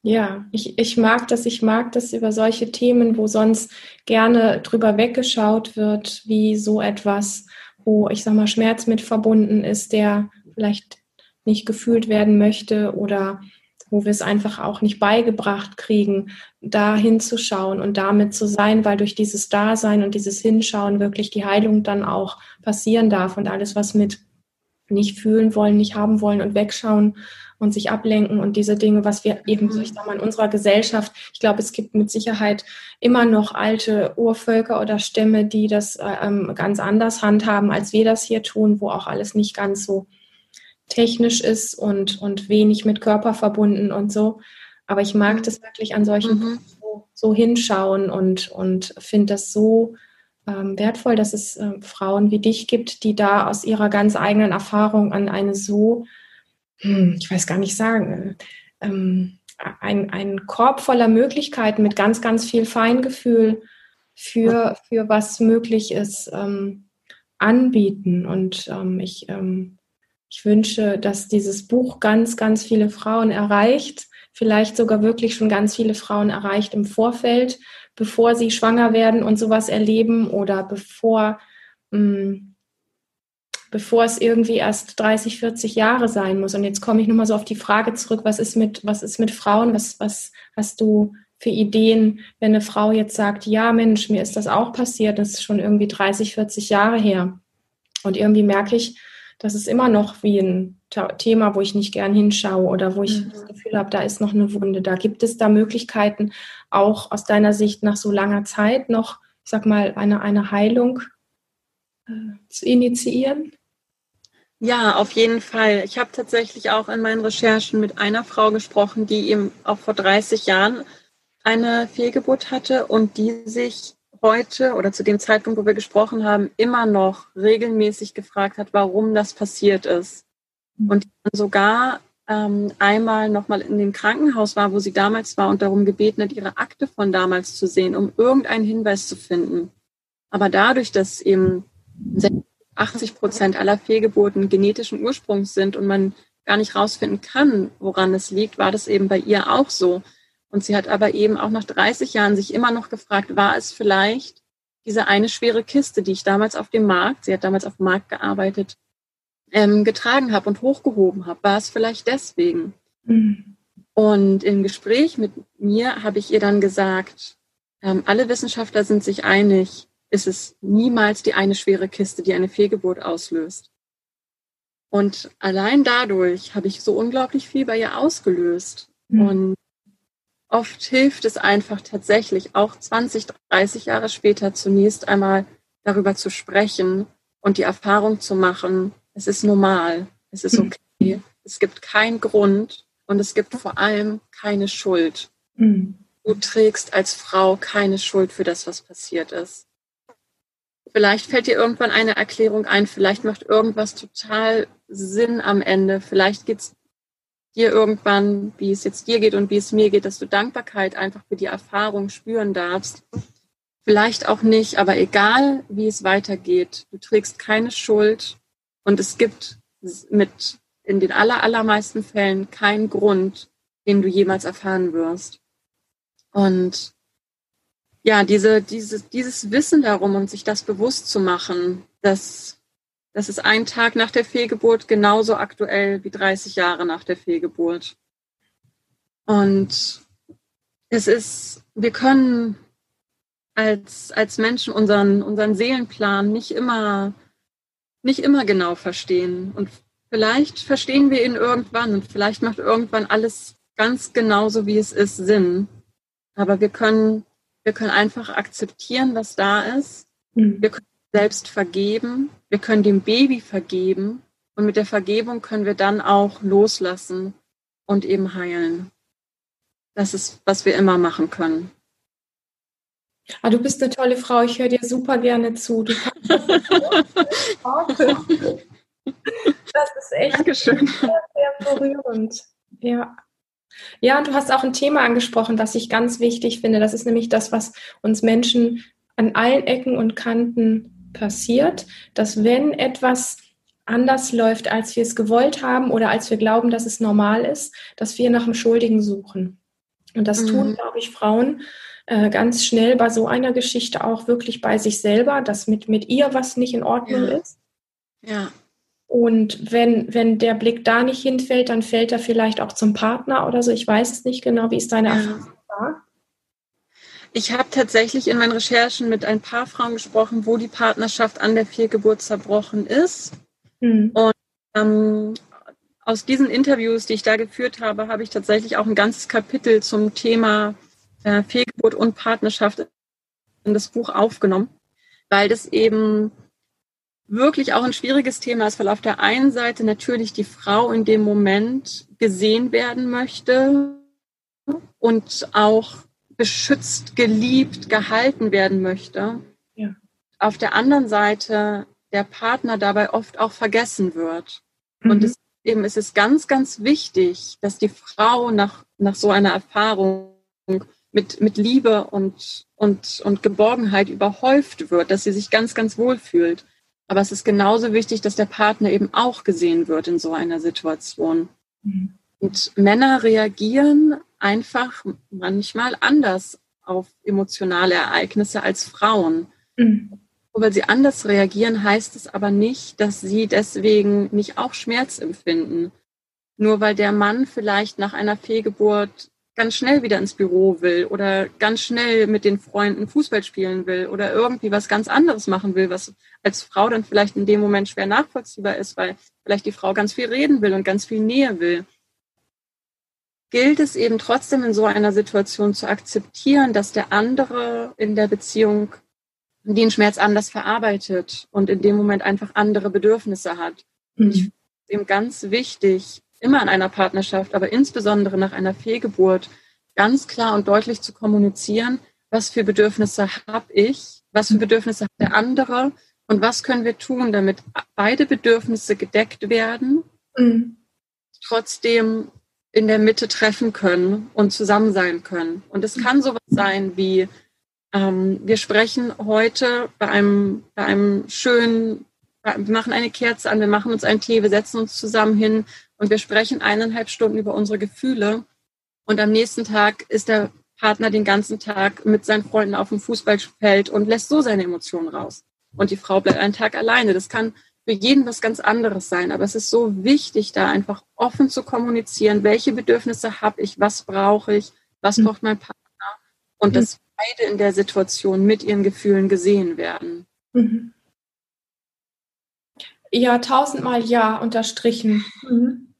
Ja, ich, ich mag das, ich mag das über solche Themen, wo sonst gerne drüber weggeschaut wird, wie so etwas, wo ich sag mal Schmerz mit verbunden ist, der vielleicht nicht gefühlt werden möchte oder wo wir es einfach auch nicht beigebracht kriegen, da hinzuschauen und damit zu sein, weil durch dieses Dasein und dieses Hinschauen wirklich die Heilung dann auch passieren darf und alles, was mit nicht fühlen wollen, nicht haben wollen und wegschauen und sich ablenken und diese Dinge, was wir eben, so ich sag mal, in unserer Gesellschaft, ich glaube, es gibt mit Sicherheit immer noch alte Urvölker oder Stämme, die das ähm, ganz anders handhaben, als wir das hier tun, wo auch alles nicht ganz so technisch ist und, und wenig mit Körper verbunden und so. Aber ich mag das wirklich an solchen mhm. so, so, hinschauen und, und finde das so wertvoll, dass es äh, Frauen wie dich gibt, die da aus ihrer ganz eigenen Erfahrung an eine so, hm, ich weiß gar nicht sagen, äh, ähm, ein, ein Korb voller Möglichkeiten mit ganz, ganz viel Feingefühl für, für was möglich ist, ähm, anbieten. Und ähm, ich, ähm, ich wünsche, dass dieses Buch ganz, ganz viele Frauen erreicht, vielleicht sogar wirklich schon ganz viele Frauen erreicht im Vorfeld, bevor sie schwanger werden und sowas erleben oder bevor, mh, mm, bevor es irgendwie erst 30, 40 Jahre sein muss. Und jetzt komme ich nochmal so auf die Frage zurück, was ist mit, was ist mit Frauen? Was, was hast du für Ideen, wenn eine Frau jetzt sagt, ja Mensch, mir ist das auch passiert, das ist schon irgendwie 30, 40 Jahre her. Und irgendwie merke ich, das ist immer noch wie ein Thema, wo ich nicht gern hinschaue oder wo ich mhm. das Gefühl habe, da ist noch eine Wunde. Da gibt es da Möglichkeiten, auch aus deiner Sicht nach so langer Zeit noch, ich sag mal, eine, eine Heilung äh, zu initiieren? Ja, auf jeden Fall. Ich habe tatsächlich auch in meinen Recherchen mit einer Frau gesprochen, die eben auch vor 30 Jahren eine Fehlgeburt hatte und die sich heute oder zu dem Zeitpunkt, wo wir gesprochen haben, immer noch regelmäßig gefragt hat, warum das passiert ist. Mhm. Und sogar ähm, einmal nochmal in dem Krankenhaus war, wo sie damals war und darum gebeten hat, ihre Akte von damals zu sehen, um irgendeinen Hinweis zu finden. Aber dadurch, dass eben 80 Prozent aller Fehlgeburten genetischen Ursprungs sind und man gar nicht rausfinden kann, woran es liegt, war das eben bei ihr auch so. Und sie hat aber eben auch nach 30 Jahren sich immer noch gefragt, war es vielleicht diese eine schwere Kiste, die ich damals auf dem Markt, sie hat damals auf dem Markt gearbeitet, ähm, getragen habe und hochgehoben habe, war es vielleicht deswegen. Mhm. Und im Gespräch mit mir habe ich ihr dann gesagt, ähm, alle Wissenschaftler sind sich einig, ist es niemals die eine schwere Kiste, die eine Fehlgeburt auslöst. Und allein dadurch habe ich so unglaublich viel bei ihr ausgelöst. Mhm. Und oft hilft es einfach tatsächlich, auch 20, 30 Jahre später zunächst einmal darüber zu sprechen und die Erfahrung zu machen, es ist normal, es ist mhm. okay, es gibt keinen Grund und es gibt vor allem keine Schuld. Mhm. Du trägst als Frau keine Schuld für das, was passiert ist. Vielleicht fällt dir irgendwann eine Erklärung ein, vielleicht macht irgendwas total Sinn am Ende, vielleicht geht es dir irgendwann, wie es jetzt dir geht und wie es mir geht, dass du Dankbarkeit einfach für die Erfahrung spüren darfst. Vielleicht auch nicht, aber egal, wie es weitergeht, du trägst keine Schuld und es gibt mit in den aller, allermeisten Fällen keinen Grund, den du jemals erfahren wirst. Und ja, diese, dieses, dieses Wissen darum und sich das bewusst zu machen, dass das ist ein Tag nach der Fehlgeburt genauso aktuell wie 30 Jahre nach der Fehlgeburt. Und es ist, wir können als, als Menschen unseren, unseren Seelenplan nicht immer, nicht immer genau verstehen. Und vielleicht verstehen wir ihn irgendwann und vielleicht macht irgendwann alles ganz genauso, wie es ist, Sinn. Aber wir können, wir können einfach akzeptieren, was da ist. Mhm. Wir können selbst vergeben, wir können dem Baby vergeben und mit der Vergebung können wir dann auch loslassen und eben heilen. Das ist, was wir immer machen können. Ah, du bist eine tolle Frau. Ich höre dir super gerne zu. Du kannst das, das ist echt Dankeschön. Sehr, sehr berührend. Ja. Ja, und du hast auch ein Thema angesprochen, was ich ganz wichtig finde. Das ist nämlich das, was uns Menschen an allen Ecken und Kanten passiert, dass wenn etwas anders läuft, als wir es gewollt haben oder als wir glauben, dass es normal ist, dass wir nach dem Schuldigen suchen. Und das mhm. tun, glaube ich, Frauen äh, ganz schnell bei so einer Geschichte auch wirklich bei sich selber, dass mit, mit ihr was nicht in Ordnung ja. ist. Ja. Und wenn, wenn der Blick da nicht hinfällt, dann fällt er vielleicht auch zum Partner oder so. Ich weiß es nicht genau, wie ist deine ja. Erfahrung da? Ich habe tatsächlich in meinen Recherchen mit ein paar Frauen gesprochen, wo die Partnerschaft an der Fehlgeburt zerbrochen ist. Mhm. Und ähm, aus diesen Interviews, die ich da geführt habe, habe ich tatsächlich auch ein ganzes Kapitel zum Thema äh, Fehlgeburt und Partnerschaft in das Buch aufgenommen, weil das eben wirklich auch ein schwieriges Thema ist, weil auf der einen Seite natürlich die Frau in dem Moment gesehen werden möchte und auch beschützt, geliebt, gehalten werden möchte. Ja. Auf der anderen Seite der Partner dabei oft auch vergessen wird. Mhm. Und es, eben es ist ganz, ganz wichtig, dass die Frau nach, nach so einer Erfahrung mit, mit Liebe und, und, und Geborgenheit überhäuft wird, dass sie sich ganz, ganz wohl fühlt. Aber es ist genauso wichtig, dass der Partner eben auch gesehen wird in so einer Situation. Mhm. Und Männer reagieren einfach manchmal anders auf emotionale Ereignisse als Frauen. Mhm. Nur weil sie anders reagieren, heißt es aber nicht, dass sie deswegen nicht auch Schmerz empfinden. Nur weil der Mann vielleicht nach einer Fehlgeburt ganz schnell wieder ins Büro will oder ganz schnell mit den Freunden Fußball spielen will oder irgendwie was ganz anderes machen will, was als Frau dann vielleicht in dem Moment schwer nachvollziehbar ist, weil vielleicht die Frau ganz viel reden will und ganz viel Nähe will, gilt es eben trotzdem in so einer Situation zu akzeptieren, dass der andere in der Beziehung den Schmerz anders verarbeitet und in dem Moment einfach andere Bedürfnisse hat. Mhm. Ich finde es eben ganz wichtig, immer in einer Partnerschaft, aber insbesondere nach einer Fehlgeburt, ganz klar und deutlich zu kommunizieren, was für Bedürfnisse habe ich, was für Bedürfnisse hat der andere und was können wir tun, damit beide Bedürfnisse gedeckt werden, mhm. trotzdem in der Mitte treffen können und zusammen sein können. Und es kann sowas sein wie, ähm, wir sprechen heute bei einem, bei einem schönen, wir machen eine Kerze an, wir machen uns einen Tee, wir setzen uns zusammen hin und wir sprechen eineinhalb Stunden über unsere Gefühle. Und am nächsten Tag ist der Partner den ganzen Tag mit seinen Freunden auf dem Fußballfeld und lässt so seine Emotionen raus. Und die Frau bleibt einen Tag alleine. Das kann für jeden was ganz anderes sein. Aber es ist so wichtig, da einfach offen zu kommunizieren, welche Bedürfnisse habe ich, was brauche ich, was mhm. braucht mein Partner. Und mhm. dass beide in der Situation mit ihren Gefühlen gesehen werden. Mhm. Ja, tausendmal ja unterstrichen. Mhm.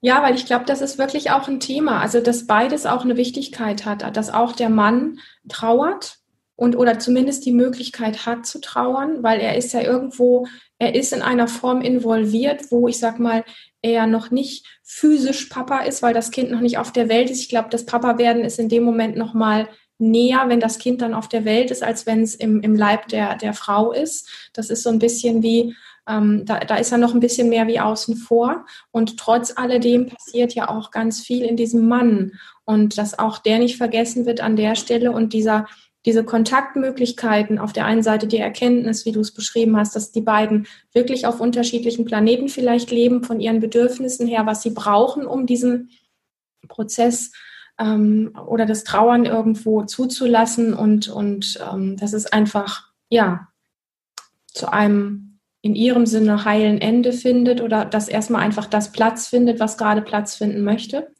Ja, weil ich glaube, das ist wirklich auch ein Thema. Also, dass beides auch eine Wichtigkeit hat, dass auch der Mann trauert und oder zumindest die Möglichkeit hat zu trauern, weil er ist ja irgendwo, er ist in einer Form involviert, wo ich sag mal, er noch nicht physisch Papa ist, weil das Kind noch nicht auf der Welt ist. Ich glaube, das Papa werden ist in dem Moment noch mal näher, wenn das Kind dann auf der Welt ist, als wenn es im, im Leib der, der Frau ist. Das ist so ein bisschen wie, ähm, da, da ist er noch ein bisschen mehr wie außen vor. Und trotz alledem passiert ja auch ganz viel in diesem Mann. Und dass auch der nicht vergessen wird an der Stelle und dieser, diese Kontaktmöglichkeiten, auf der einen Seite die Erkenntnis, wie du es beschrieben hast, dass die beiden wirklich auf unterschiedlichen Planeten vielleicht leben, von ihren Bedürfnissen her, was sie brauchen, um diesen Prozess ähm, oder das Trauern irgendwo zuzulassen und, und ähm, das ist einfach, ja, zu einem in ihrem Sinne heilen Ende findet oder dass erstmal einfach das Platz findet, was gerade Platz finden möchte.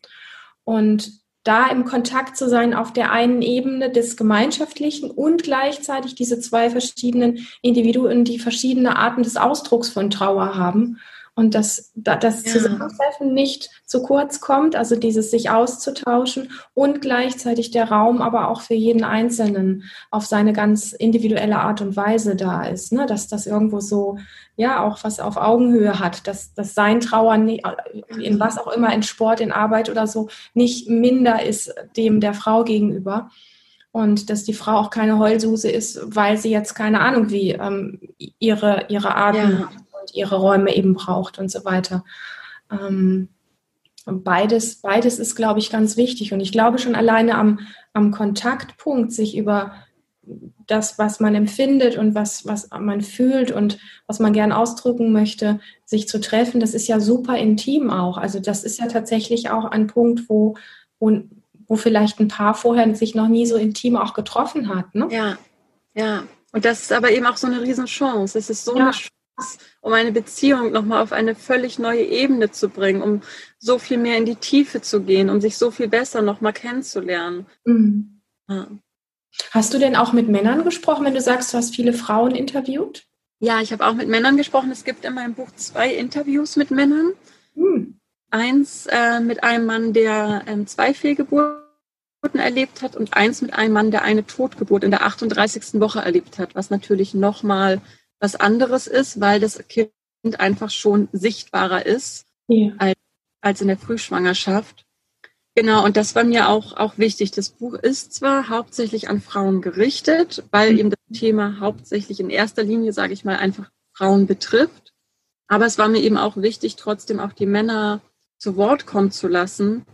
Und da im Kontakt zu sein auf der einen Ebene des Gemeinschaftlichen und gleichzeitig diese zwei verschiedenen Individuen, die verschiedene Arten des Ausdrucks von Trauer haben und dass das ja. Zusammentreffen nicht zu kurz kommt, also dieses sich auszutauschen und gleichzeitig der Raum aber auch für jeden Einzelnen auf seine ganz individuelle Art und Weise da ist, ne? dass das irgendwo so, ja, auch was auf Augenhöhe hat, dass, dass sein Trauern, in was auch immer, in Sport, in Arbeit oder so, nicht minder ist dem der Frau gegenüber und dass die Frau auch keine Heulsuse ist, weil sie jetzt keine Ahnung wie ähm, ihre, ihre Arten ja und ihre Räume eben braucht und so weiter. Ähm, beides, beides ist, glaube ich, ganz wichtig. Und ich glaube schon alleine am, am Kontaktpunkt, sich über das, was man empfindet und was, was man fühlt und was man gern ausdrücken möchte, sich zu treffen, das ist ja super intim auch. Also das ist ja tatsächlich auch ein Punkt, wo, wo, wo vielleicht ein Paar vorher sich noch nie so intim auch getroffen hat. Ne? Ja, ja. Und das ist aber eben auch so eine Riesenchance. Es ist so ja. eine Chance um eine Beziehung nochmal auf eine völlig neue Ebene zu bringen, um so viel mehr in die Tiefe zu gehen, um sich so viel besser nochmal kennenzulernen. Mhm. Ja. Hast du denn auch mit Männern gesprochen, wenn du sagst, du hast viele Frauen interviewt? Ja, ich habe auch mit Männern gesprochen. Es gibt in meinem Buch zwei Interviews mit Männern. Mhm. Eins äh, mit einem Mann, der ähm, zwei Fehlgeburten erlebt hat und eins mit einem Mann, der eine Totgeburt in der 38. Woche erlebt hat, was natürlich nochmal was anderes ist, weil das Kind einfach schon sichtbarer ist ja. als, als in der Frühschwangerschaft. Genau, und das war mir auch, auch wichtig. Das Buch ist zwar hauptsächlich an Frauen gerichtet, weil mhm. eben das Thema hauptsächlich in erster Linie, sage ich mal, einfach Frauen betrifft. Aber es war mir eben auch wichtig, trotzdem auch die Männer zu Wort kommen zu lassen,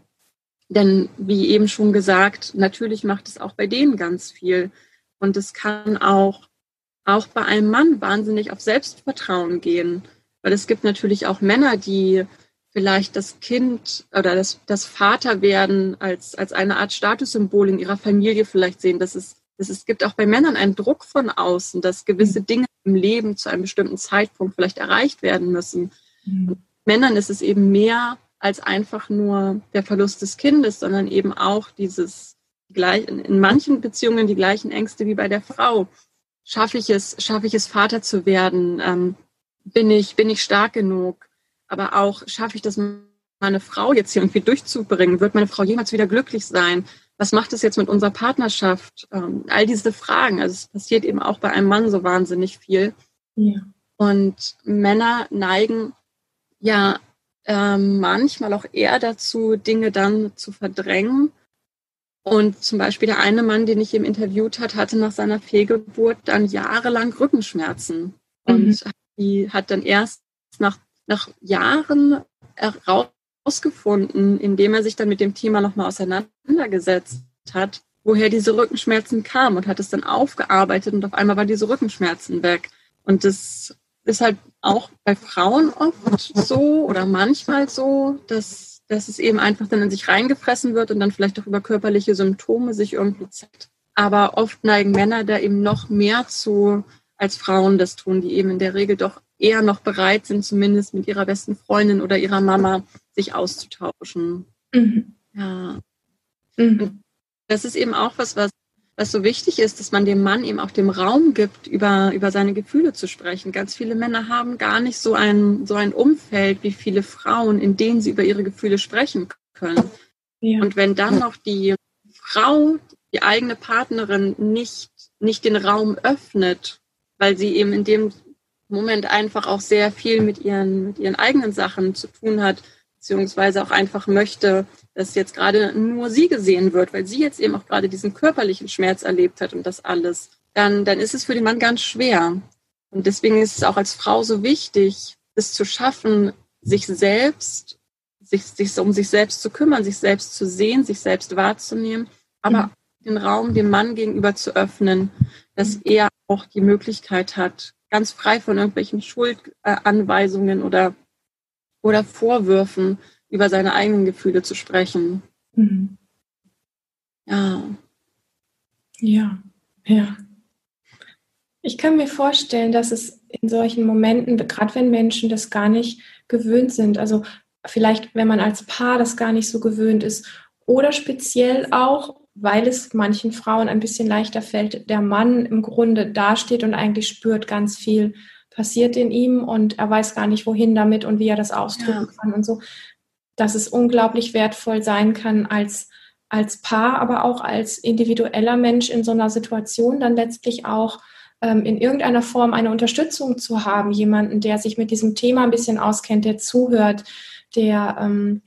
Denn wie eben schon gesagt, natürlich macht es auch bei denen ganz viel. Und es kann auch, auch bei einem Mann wahnsinnig auf Selbstvertrauen gehen. Weil es gibt natürlich auch Männer, die vielleicht das Kind oder das, das Vaterwerden als, als eine Art Statussymbol in ihrer Familie vielleicht sehen. Das ist, das ist, es gibt auch bei Männern einen Druck von außen, dass gewisse Dinge im Leben zu einem bestimmten Zeitpunkt vielleicht erreicht werden müssen. Mhm. Männern ist es eben mehr als einfach nur der Verlust des Kindes, sondern eben auch dieses gleich in manchen Beziehungen die gleichen Ängste wie bei der Frau. Schaffe ich es, schaffe ich es, Vater zu werden? Ähm, bin ich, bin ich stark genug? Aber auch schaffe ich das, meine Frau jetzt hier irgendwie durchzubringen? Wird meine Frau jemals wieder glücklich sein? Was macht es jetzt mit unserer Partnerschaft? Ähm, all diese Fragen. Also es passiert eben auch bei einem Mann so wahnsinnig viel. Ja. Und Männer neigen ja ähm, manchmal auch eher dazu, Dinge dann zu verdrängen. Und zum Beispiel der eine Mann, den ich eben interviewt hat, hatte nach seiner Fehlgeburt dann jahrelang Rückenschmerzen und mhm. die hat dann erst nach, nach Jahren herausgefunden, indem er sich dann mit dem Thema nochmal auseinandergesetzt hat, woher diese Rückenschmerzen kamen und hat es dann aufgearbeitet und auf einmal waren diese Rückenschmerzen weg. Und das ist halt auch bei Frauen oft so oder manchmal so, dass, dass es eben einfach dann in sich reingefressen wird und dann vielleicht auch über körperliche Symptome sich irgendwie zeigt. Aber oft neigen Männer da eben noch mehr zu, als Frauen das tun, die eben in der Regel doch eher noch bereit sind, zumindest mit ihrer besten Freundin oder ihrer Mama sich auszutauschen. Mhm. Ja. Mhm. Das ist eben auch was, was was so wichtig ist, dass man dem Mann eben auch dem Raum gibt, über, über seine Gefühle zu sprechen. Ganz viele Männer haben gar nicht so ein, so ein Umfeld wie viele Frauen, in denen sie über ihre Gefühle sprechen können. Ja. Und wenn dann noch die Frau, die eigene Partnerin nicht, nicht den Raum öffnet, weil sie eben in dem Moment einfach auch sehr viel mit ihren, mit ihren eigenen Sachen zu tun hat, beziehungsweise auch einfach möchte, dass jetzt gerade nur sie gesehen wird, weil sie jetzt eben auch gerade diesen körperlichen Schmerz erlebt hat und das alles, dann, dann ist es für den Mann ganz schwer. Und deswegen ist es auch als Frau so wichtig, es zu schaffen, sich selbst, sich, sich um sich selbst zu kümmern, sich selbst zu sehen, sich selbst wahrzunehmen, aber mhm. den Raum dem Mann gegenüber zu öffnen, dass mhm. er auch die Möglichkeit hat, ganz frei von irgendwelchen Schuldanweisungen oder oder Vorwürfen über seine eigenen Gefühle zu sprechen. Mhm. Ja. Ja, ja. Ich kann mir vorstellen, dass es in solchen Momenten, gerade wenn Menschen das gar nicht gewöhnt sind, also vielleicht, wenn man als Paar das gar nicht so gewöhnt ist, oder speziell auch, weil es manchen Frauen ein bisschen leichter fällt, der Mann im Grunde dasteht und eigentlich spürt ganz viel passiert in ihm und er weiß gar nicht, wohin damit und wie er das ausdrücken ja. kann und so, dass es unglaublich wertvoll sein kann als, als Paar, aber auch als individueller Mensch in so einer Situation dann letztlich auch ähm, in irgendeiner Form eine Unterstützung zu haben, jemanden, der sich mit diesem Thema ein bisschen auskennt, der zuhört, der ähm,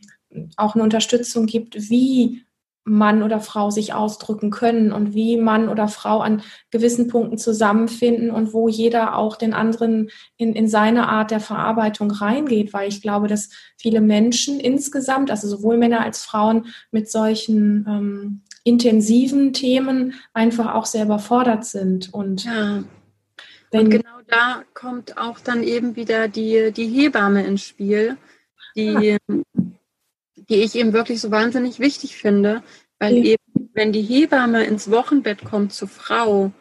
auch eine Unterstützung gibt, wie Mann oder Frau sich ausdrücken können und wie Mann oder Frau an gewissen Punkten zusammenfinden und wo jeder auch den anderen in, in seine Art der Verarbeitung reingeht, weil ich glaube, dass viele Menschen insgesamt, also sowohl Männer als Frauen mit solchen ähm, intensiven Themen einfach auch sehr überfordert sind. Und, ja. und genau da kommt auch dann eben wieder die, die Hebamme ins Spiel, die, ah die ich eben wirklich so wahnsinnig wichtig finde, weil ja. eben, wenn die Hebamme ins Wochenbett kommt zur Frau,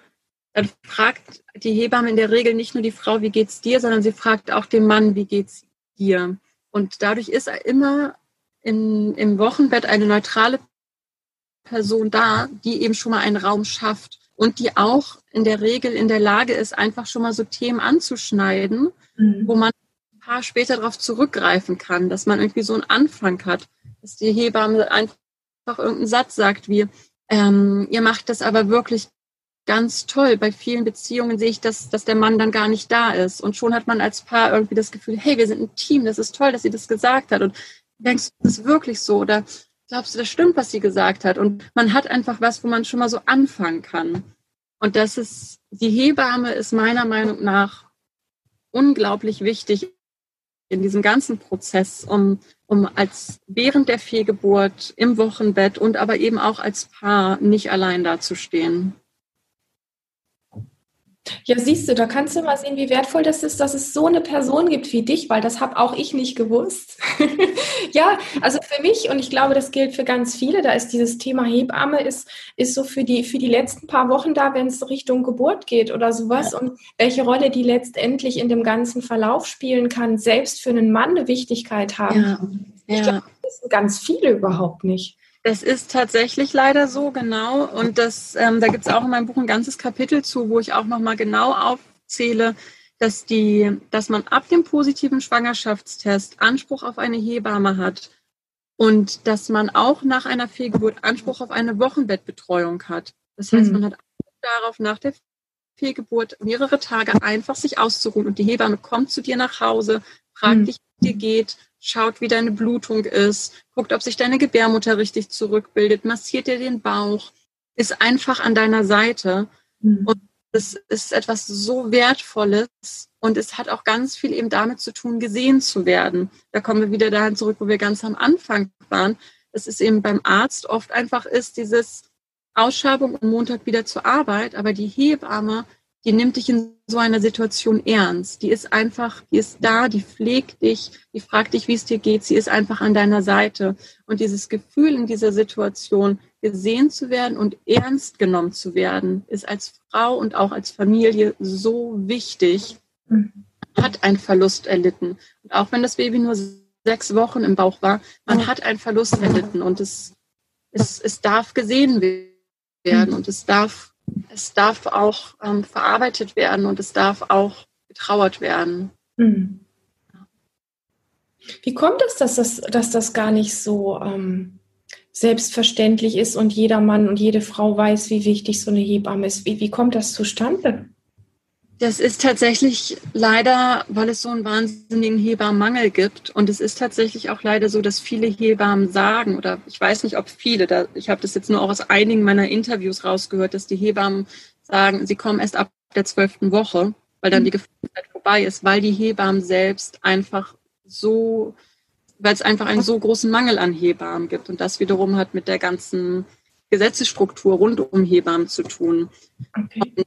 dann fragt die Hebamme in der Regel nicht nur die Frau, wie geht's dir, sondern sie fragt auch den Mann, wie geht's dir. Und dadurch ist immer in, im Wochenbett eine neutrale Person da, die eben schon mal einen Raum schafft und die auch in der Regel in der Lage ist, einfach schon mal so Themen anzuschneiden, mhm. wo man Paar später darauf zurückgreifen kann, dass man irgendwie so einen Anfang hat, dass die Hebamme einfach irgendeinen Satz sagt wie, ähm, ihr macht das aber wirklich ganz toll. Bei vielen Beziehungen sehe ich, dass, dass der Mann dann gar nicht da ist. Und schon hat man als Paar irgendwie das Gefühl, hey, wir sind ein Team, das ist toll, dass sie das gesagt hat. Und denkst du, das ist wirklich so? Oder glaubst du, das stimmt, was sie gesagt hat? Und man hat einfach was, wo man schon mal so anfangen kann. Und das ist, die Hebamme ist meiner Meinung nach unglaublich wichtig in diesem ganzen Prozess, um, um als während der Fehlgeburt im Wochenbett und aber eben auch als Paar nicht allein dazustehen. Ja, siehst du, da kannst du mal sehen, wie wertvoll das ist, dass es so eine Person gibt wie dich, weil das habe auch ich nicht gewusst. ja, also für mich und ich glaube, das gilt für ganz viele, da ist dieses Thema Hebamme ist, ist so für die, für die letzten paar Wochen da, wenn es Richtung Geburt geht oder sowas ja. und welche Rolle die letztendlich in dem ganzen Verlauf spielen kann, selbst für einen Mann eine Wichtigkeit haben. Ja. Ich ja. glaube, das wissen ganz viele überhaupt nicht. Das ist tatsächlich leider so, genau. Und das, ähm, da gibt es auch in meinem Buch ein ganzes Kapitel zu, wo ich auch nochmal genau aufzähle, dass, die, dass man ab dem positiven Schwangerschaftstest Anspruch auf eine Hebamme hat und dass man auch nach einer Fehlgeburt Anspruch auf eine Wochenbettbetreuung hat. Das heißt, mhm. man hat darauf nach der Fehlgeburt mehrere Tage einfach sich auszuruhen und die Hebamme kommt zu dir nach Hause, fragt mhm. dich, wie dir geht, schaut, wie deine Blutung ist, guckt, ob sich deine Gebärmutter richtig zurückbildet, massiert dir den Bauch, ist einfach an deiner Seite. Mhm. Und es ist etwas so Wertvolles und es hat auch ganz viel eben damit zu tun, gesehen zu werden. Da kommen wir wieder dahin zurück, wo wir ganz am Anfang waren. Es ist eben beim Arzt oft einfach ist dieses Ausschabung und Montag wieder zur Arbeit, aber die Hebamme die nimmt dich in so einer Situation ernst. Die ist einfach, die ist da, die pflegt dich, die fragt dich, wie es dir geht. Sie ist einfach an deiner Seite. Und dieses Gefühl in dieser Situation, gesehen zu werden und ernst genommen zu werden, ist als Frau und auch als Familie so wichtig. Man hat einen Verlust erlitten. Und auch wenn das Baby nur sechs Wochen im Bauch war, man hat einen Verlust erlitten und es, es, es darf gesehen werden und es darf es darf auch ähm, verarbeitet werden und es darf auch getrauert werden. Mhm. Wie kommt es, dass das, dass das gar nicht so ähm, selbstverständlich ist und jeder Mann und jede Frau weiß, wie wichtig so eine Hebamme ist? Wie, wie kommt das zustande? Das ist tatsächlich leider, weil es so einen wahnsinnigen Hebammenmangel gibt. Und es ist tatsächlich auch leider so, dass viele Hebammen sagen, oder ich weiß nicht, ob viele, da, ich habe das jetzt nur auch aus einigen meiner Interviews rausgehört, dass die Hebammen sagen, sie kommen erst ab der zwölften Woche, weil dann die mhm. Gefühlszeit vorbei ist, weil die Hebammen selbst einfach so, weil es einfach einen so großen Mangel an Hebammen gibt. Und das wiederum hat mit der ganzen Gesetzesstruktur rund um Hebammen zu tun. Okay.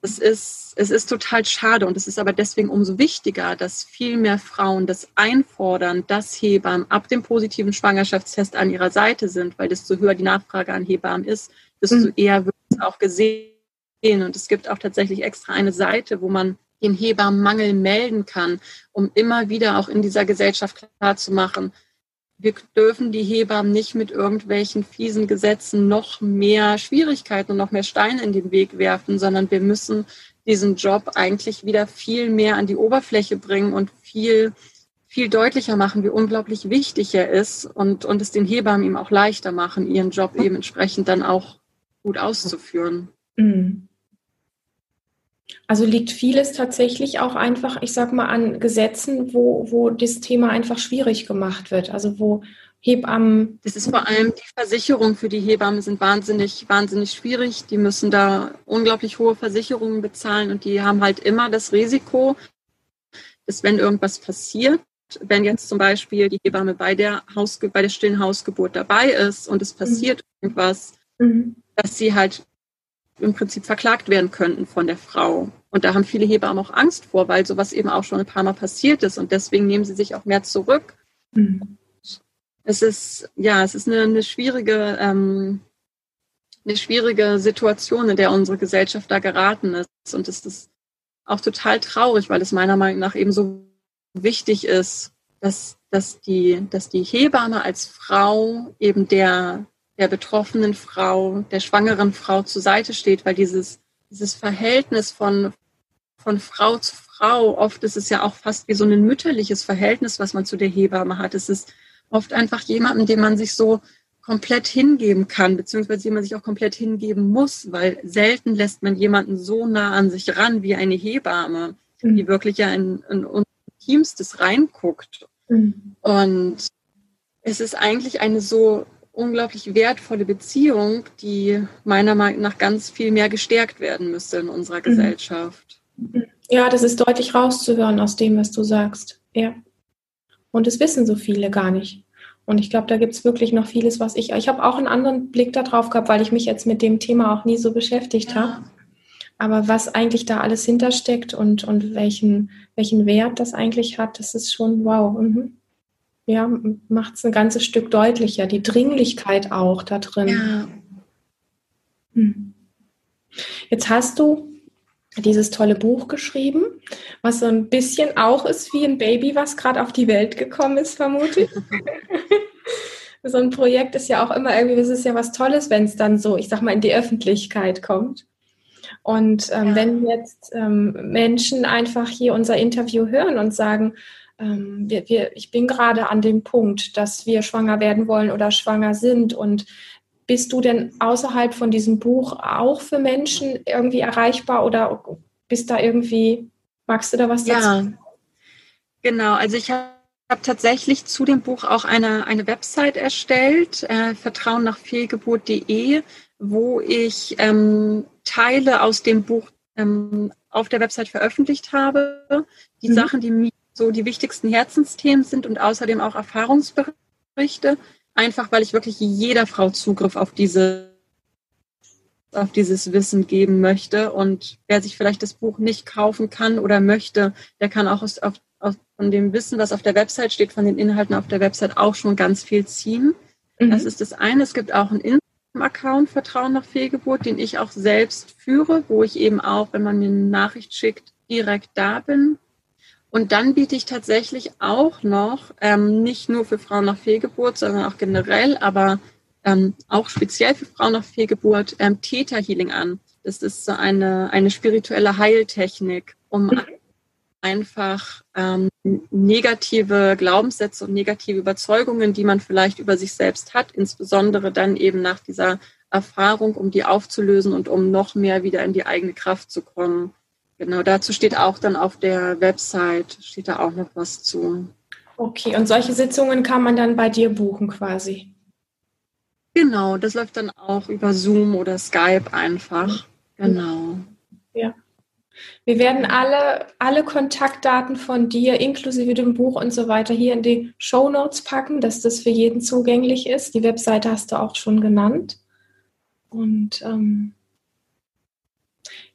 Es ist, es ist total schade und es ist aber deswegen umso wichtiger, dass viel mehr Frauen das einfordern, dass Hebammen ab dem positiven Schwangerschaftstest an ihrer Seite sind, weil desto höher die Nachfrage an Hebammen ist, desto mhm. eher wird es auch gesehen. Und es gibt auch tatsächlich extra eine Seite, wo man den Hebammenmangel melden kann, um immer wieder auch in dieser Gesellschaft klarzumachen, wir dürfen die Hebammen nicht mit irgendwelchen fiesen Gesetzen noch mehr Schwierigkeiten und noch mehr Steine in den Weg werfen, sondern wir müssen diesen Job eigentlich wieder viel mehr an die Oberfläche bringen und viel, viel deutlicher machen, wie unglaublich wichtig er ist und, und es den Hebammen ihm auch leichter machen, ihren Job eben entsprechend dann auch gut auszuführen. Mhm. Also liegt vieles tatsächlich auch einfach, ich sag mal, an Gesetzen, wo, wo das Thema einfach schwierig gemacht wird. Also wo Hebammen. Das ist vor allem die Versicherung für die Hebammen sind wahnsinnig, wahnsinnig schwierig. Die müssen da unglaublich hohe Versicherungen bezahlen und die haben halt immer das Risiko, dass wenn irgendwas passiert, wenn jetzt zum Beispiel die Hebamme bei der, Hausge bei der stillen Hausgeburt dabei ist und es passiert mhm. irgendwas, mhm. dass sie halt im Prinzip verklagt werden könnten von der Frau. Und da haben viele Hebammen auch Angst vor, weil sowas eben auch schon ein paar Mal passiert ist. Und deswegen nehmen sie sich auch mehr zurück. Mhm. Es ist, ja, es ist eine, eine schwierige, ähm, eine schwierige Situation, in der unsere Gesellschaft da geraten ist. Und es ist auch total traurig, weil es meiner Meinung nach eben so wichtig ist, dass, dass, die, dass die Hebamme als Frau eben der, der betroffenen Frau, der schwangeren Frau zur Seite steht, weil dieses, dieses Verhältnis von, von Frau zu Frau, oft ist es ja auch fast wie so ein mütterliches Verhältnis, was man zu der Hebamme hat. Es ist oft einfach jemanden, dem man sich so komplett hingeben kann, beziehungsweise dem man sich auch komplett hingeben muss, weil selten lässt man jemanden so nah an sich ran wie eine Hebamme, mhm. die wirklich ja in, in unser Teamstes reinguckt. Mhm. Und es ist eigentlich eine so unglaublich wertvolle Beziehung, die meiner Meinung nach ganz viel mehr gestärkt werden müsste in unserer mhm. Gesellschaft. Ja, das ist deutlich rauszuhören aus dem, was du sagst. Ja. Und es wissen so viele gar nicht. Und ich glaube, da gibt es wirklich noch vieles, was ich. Ich habe auch einen anderen Blick darauf gehabt, weil ich mich jetzt mit dem Thema auch nie so beschäftigt ja. habe. Aber was eigentlich da alles hintersteckt und, und welchen, welchen Wert das eigentlich hat, das ist schon wow. Mhm. Ja, macht es ein ganzes Stück deutlicher. Die Dringlichkeit auch da drin. Ja. Hm. Jetzt hast du dieses tolle Buch geschrieben, was so ein bisschen auch ist wie ein Baby, was gerade auf die Welt gekommen ist, vermute ich. so ein Projekt ist ja auch immer irgendwie, es ist ja was Tolles, wenn es dann so, ich sag mal, in die Öffentlichkeit kommt. Und ähm, ja. wenn jetzt ähm, Menschen einfach hier unser Interview hören und sagen, ähm, wir, wir, ich bin gerade an dem Punkt, dass wir schwanger werden wollen oder schwanger sind und bist du denn außerhalb von diesem Buch auch für Menschen irgendwie erreichbar oder bist da irgendwie, magst du da was dazu? Ja, genau. Also ich habe habe tatsächlich zu dem Buch auch eine, eine Website erstellt, äh, vertrauen nach Fehlgeburt.de, wo ich ähm, Teile aus dem Buch ähm, auf der Website veröffentlicht habe. Die mhm. Sachen, die mir so die wichtigsten Herzensthemen sind und außerdem auch Erfahrungsberichte einfach weil ich wirklich jeder Frau Zugriff auf diese auf dieses Wissen geben möchte. Und wer sich vielleicht das Buch nicht kaufen kann oder möchte, der kann auch aus, auf, aus, von dem Wissen, was auf der Website steht, von den Inhalten auf der Website auch schon ganz viel ziehen. Mhm. Das ist das eine. Es gibt auch einen Instagram-Account Vertrauen nach Fehlgeburt, den ich auch selbst führe, wo ich eben auch, wenn man mir eine Nachricht schickt, direkt da bin. Und dann biete ich tatsächlich auch noch, ähm, nicht nur für Frauen nach Fehlgeburt, sondern auch generell, aber ähm, auch speziell für Frauen nach Fehlgeburt, ähm, Theta Healing an. Das ist so eine, eine spirituelle Heiltechnik, um mhm. einfach ähm, negative Glaubenssätze und negative Überzeugungen, die man vielleicht über sich selbst hat, insbesondere dann eben nach dieser Erfahrung, um die aufzulösen und um noch mehr wieder in die eigene Kraft zu kommen. Genau, dazu steht auch dann auf der Website, steht da auch noch was zu. Okay, und solche Sitzungen kann man dann bei dir buchen quasi? Genau, das läuft dann auch über Zoom oder Skype einfach. Genau. Ja. Wir werden alle, alle Kontaktdaten von dir, inklusive dem Buch und so weiter, hier in die Show Notes packen, dass das für jeden zugänglich ist. Die Webseite hast du auch schon genannt. Und ähm,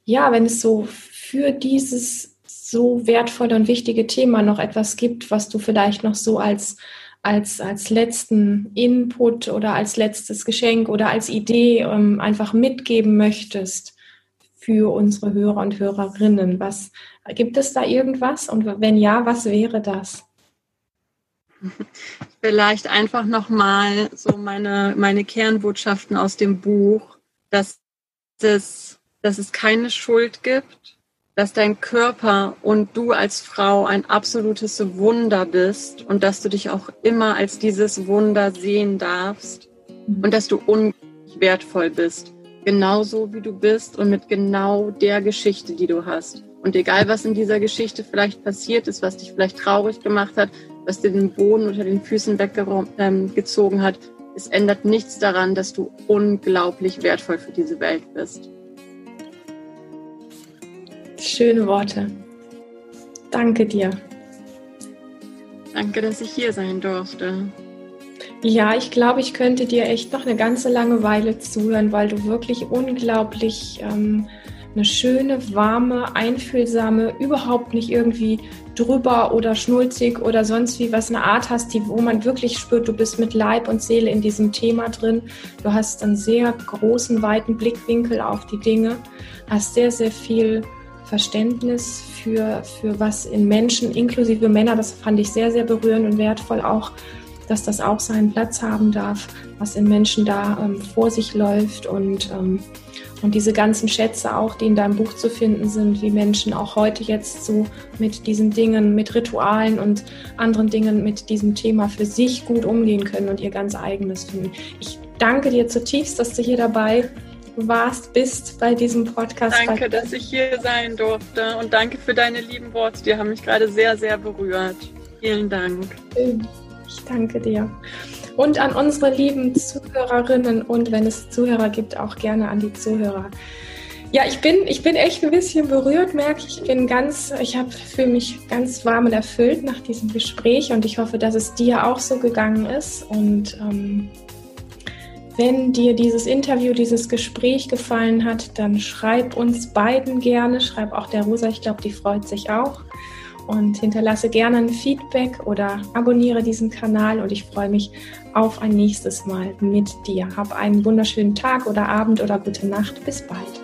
ja, wenn es so für dieses so wertvolle und wichtige Thema noch etwas gibt, was du vielleicht noch so als, als, als letzten Input oder als letztes Geschenk oder als Idee ähm, einfach mitgeben möchtest für unsere Hörer und Hörerinnen. Was gibt es da irgendwas? Und wenn ja, was wäre das? Vielleicht einfach nochmal so meine, meine Kernbotschaften aus dem Buch, dass es, dass es keine Schuld gibt, dass dein Körper und du als Frau ein absolutes Wunder bist und dass du dich auch immer als dieses Wunder sehen darfst und dass du unglaublich wertvoll bist. Genauso wie du bist und mit genau der Geschichte, die du hast. Und egal, was in dieser Geschichte vielleicht passiert ist, was dich vielleicht traurig gemacht hat, was dir den Boden unter den Füßen weggezogen ähm, hat, es ändert nichts daran, dass du unglaublich wertvoll für diese Welt bist. Schöne Worte. Danke dir. Danke, dass ich hier sein durfte. Ja, ich glaube, ich könnte dir echt noch eine ganze lange Weile zuhören, weil du wirklich unglaublich ähm, eine schöne, warme, einfühlsame, überhaupt nicht irgendwie drüber oder schnulzig oder sonst wie was eine Art hast, die, wo man wirklich spürt, du bist mit Leib und Seele in diesem Thema drin. Du hast einen sehr großen, weiten Blickwinkel auf die Dinge, hast sehr, sehr viel Verständnis für, für was in Menschen, inklusive Männer, das fand ich sehr, sehr berührend und wertvoll auch, dass das auch seinen Platz haben darf, was in Menschen da ähm, vor sich läuft und, ähm, und diese ganzen Schätze auch, die in deinem Buch zu finden sind, wie Menschen auch heute jetzt so mit diesen Dingen, mit Ritualen und anderen Dingen mit diesem Thema für sich gut umgehen können und ihr ganz eigenes finden. Ich danke dir zutiefst, dass du hier dabei bist warst, bist bei diesem Podcast. Danke, dass ich hier sein durfte und danke für deine lieben Worte. Die haben mich gerade sehr, sehr berührt. Vielen Dank. Ich danke dir. Und an unsere lieben Zuhörerinnen und wenn es Zuhörer gibt, auch gerne an die Zuhörer. Ja, ich bin, ich bin echt ein bisschen berührt, merke ich. Ich bin ganz, ich fühle mich ganz warm und erfüllt nach diesem Gespräch und ich hoffe, dass es dir auch so gegangen ist. Und ähm, wenn dir dieses Interview, dieses Gespräch gefallen hat, dann schreib uns beiden gerne, schreib auch der Rosa, ich glaube, die freut sich auch. Und hinterlasse gerne ein Feedback oder abonniere diesen Kanal und ich freue mich auf ein nächstes Mal mit dir. Hab einen wunderschönen Tag oder Abend oder gute Nacht. Bis bald.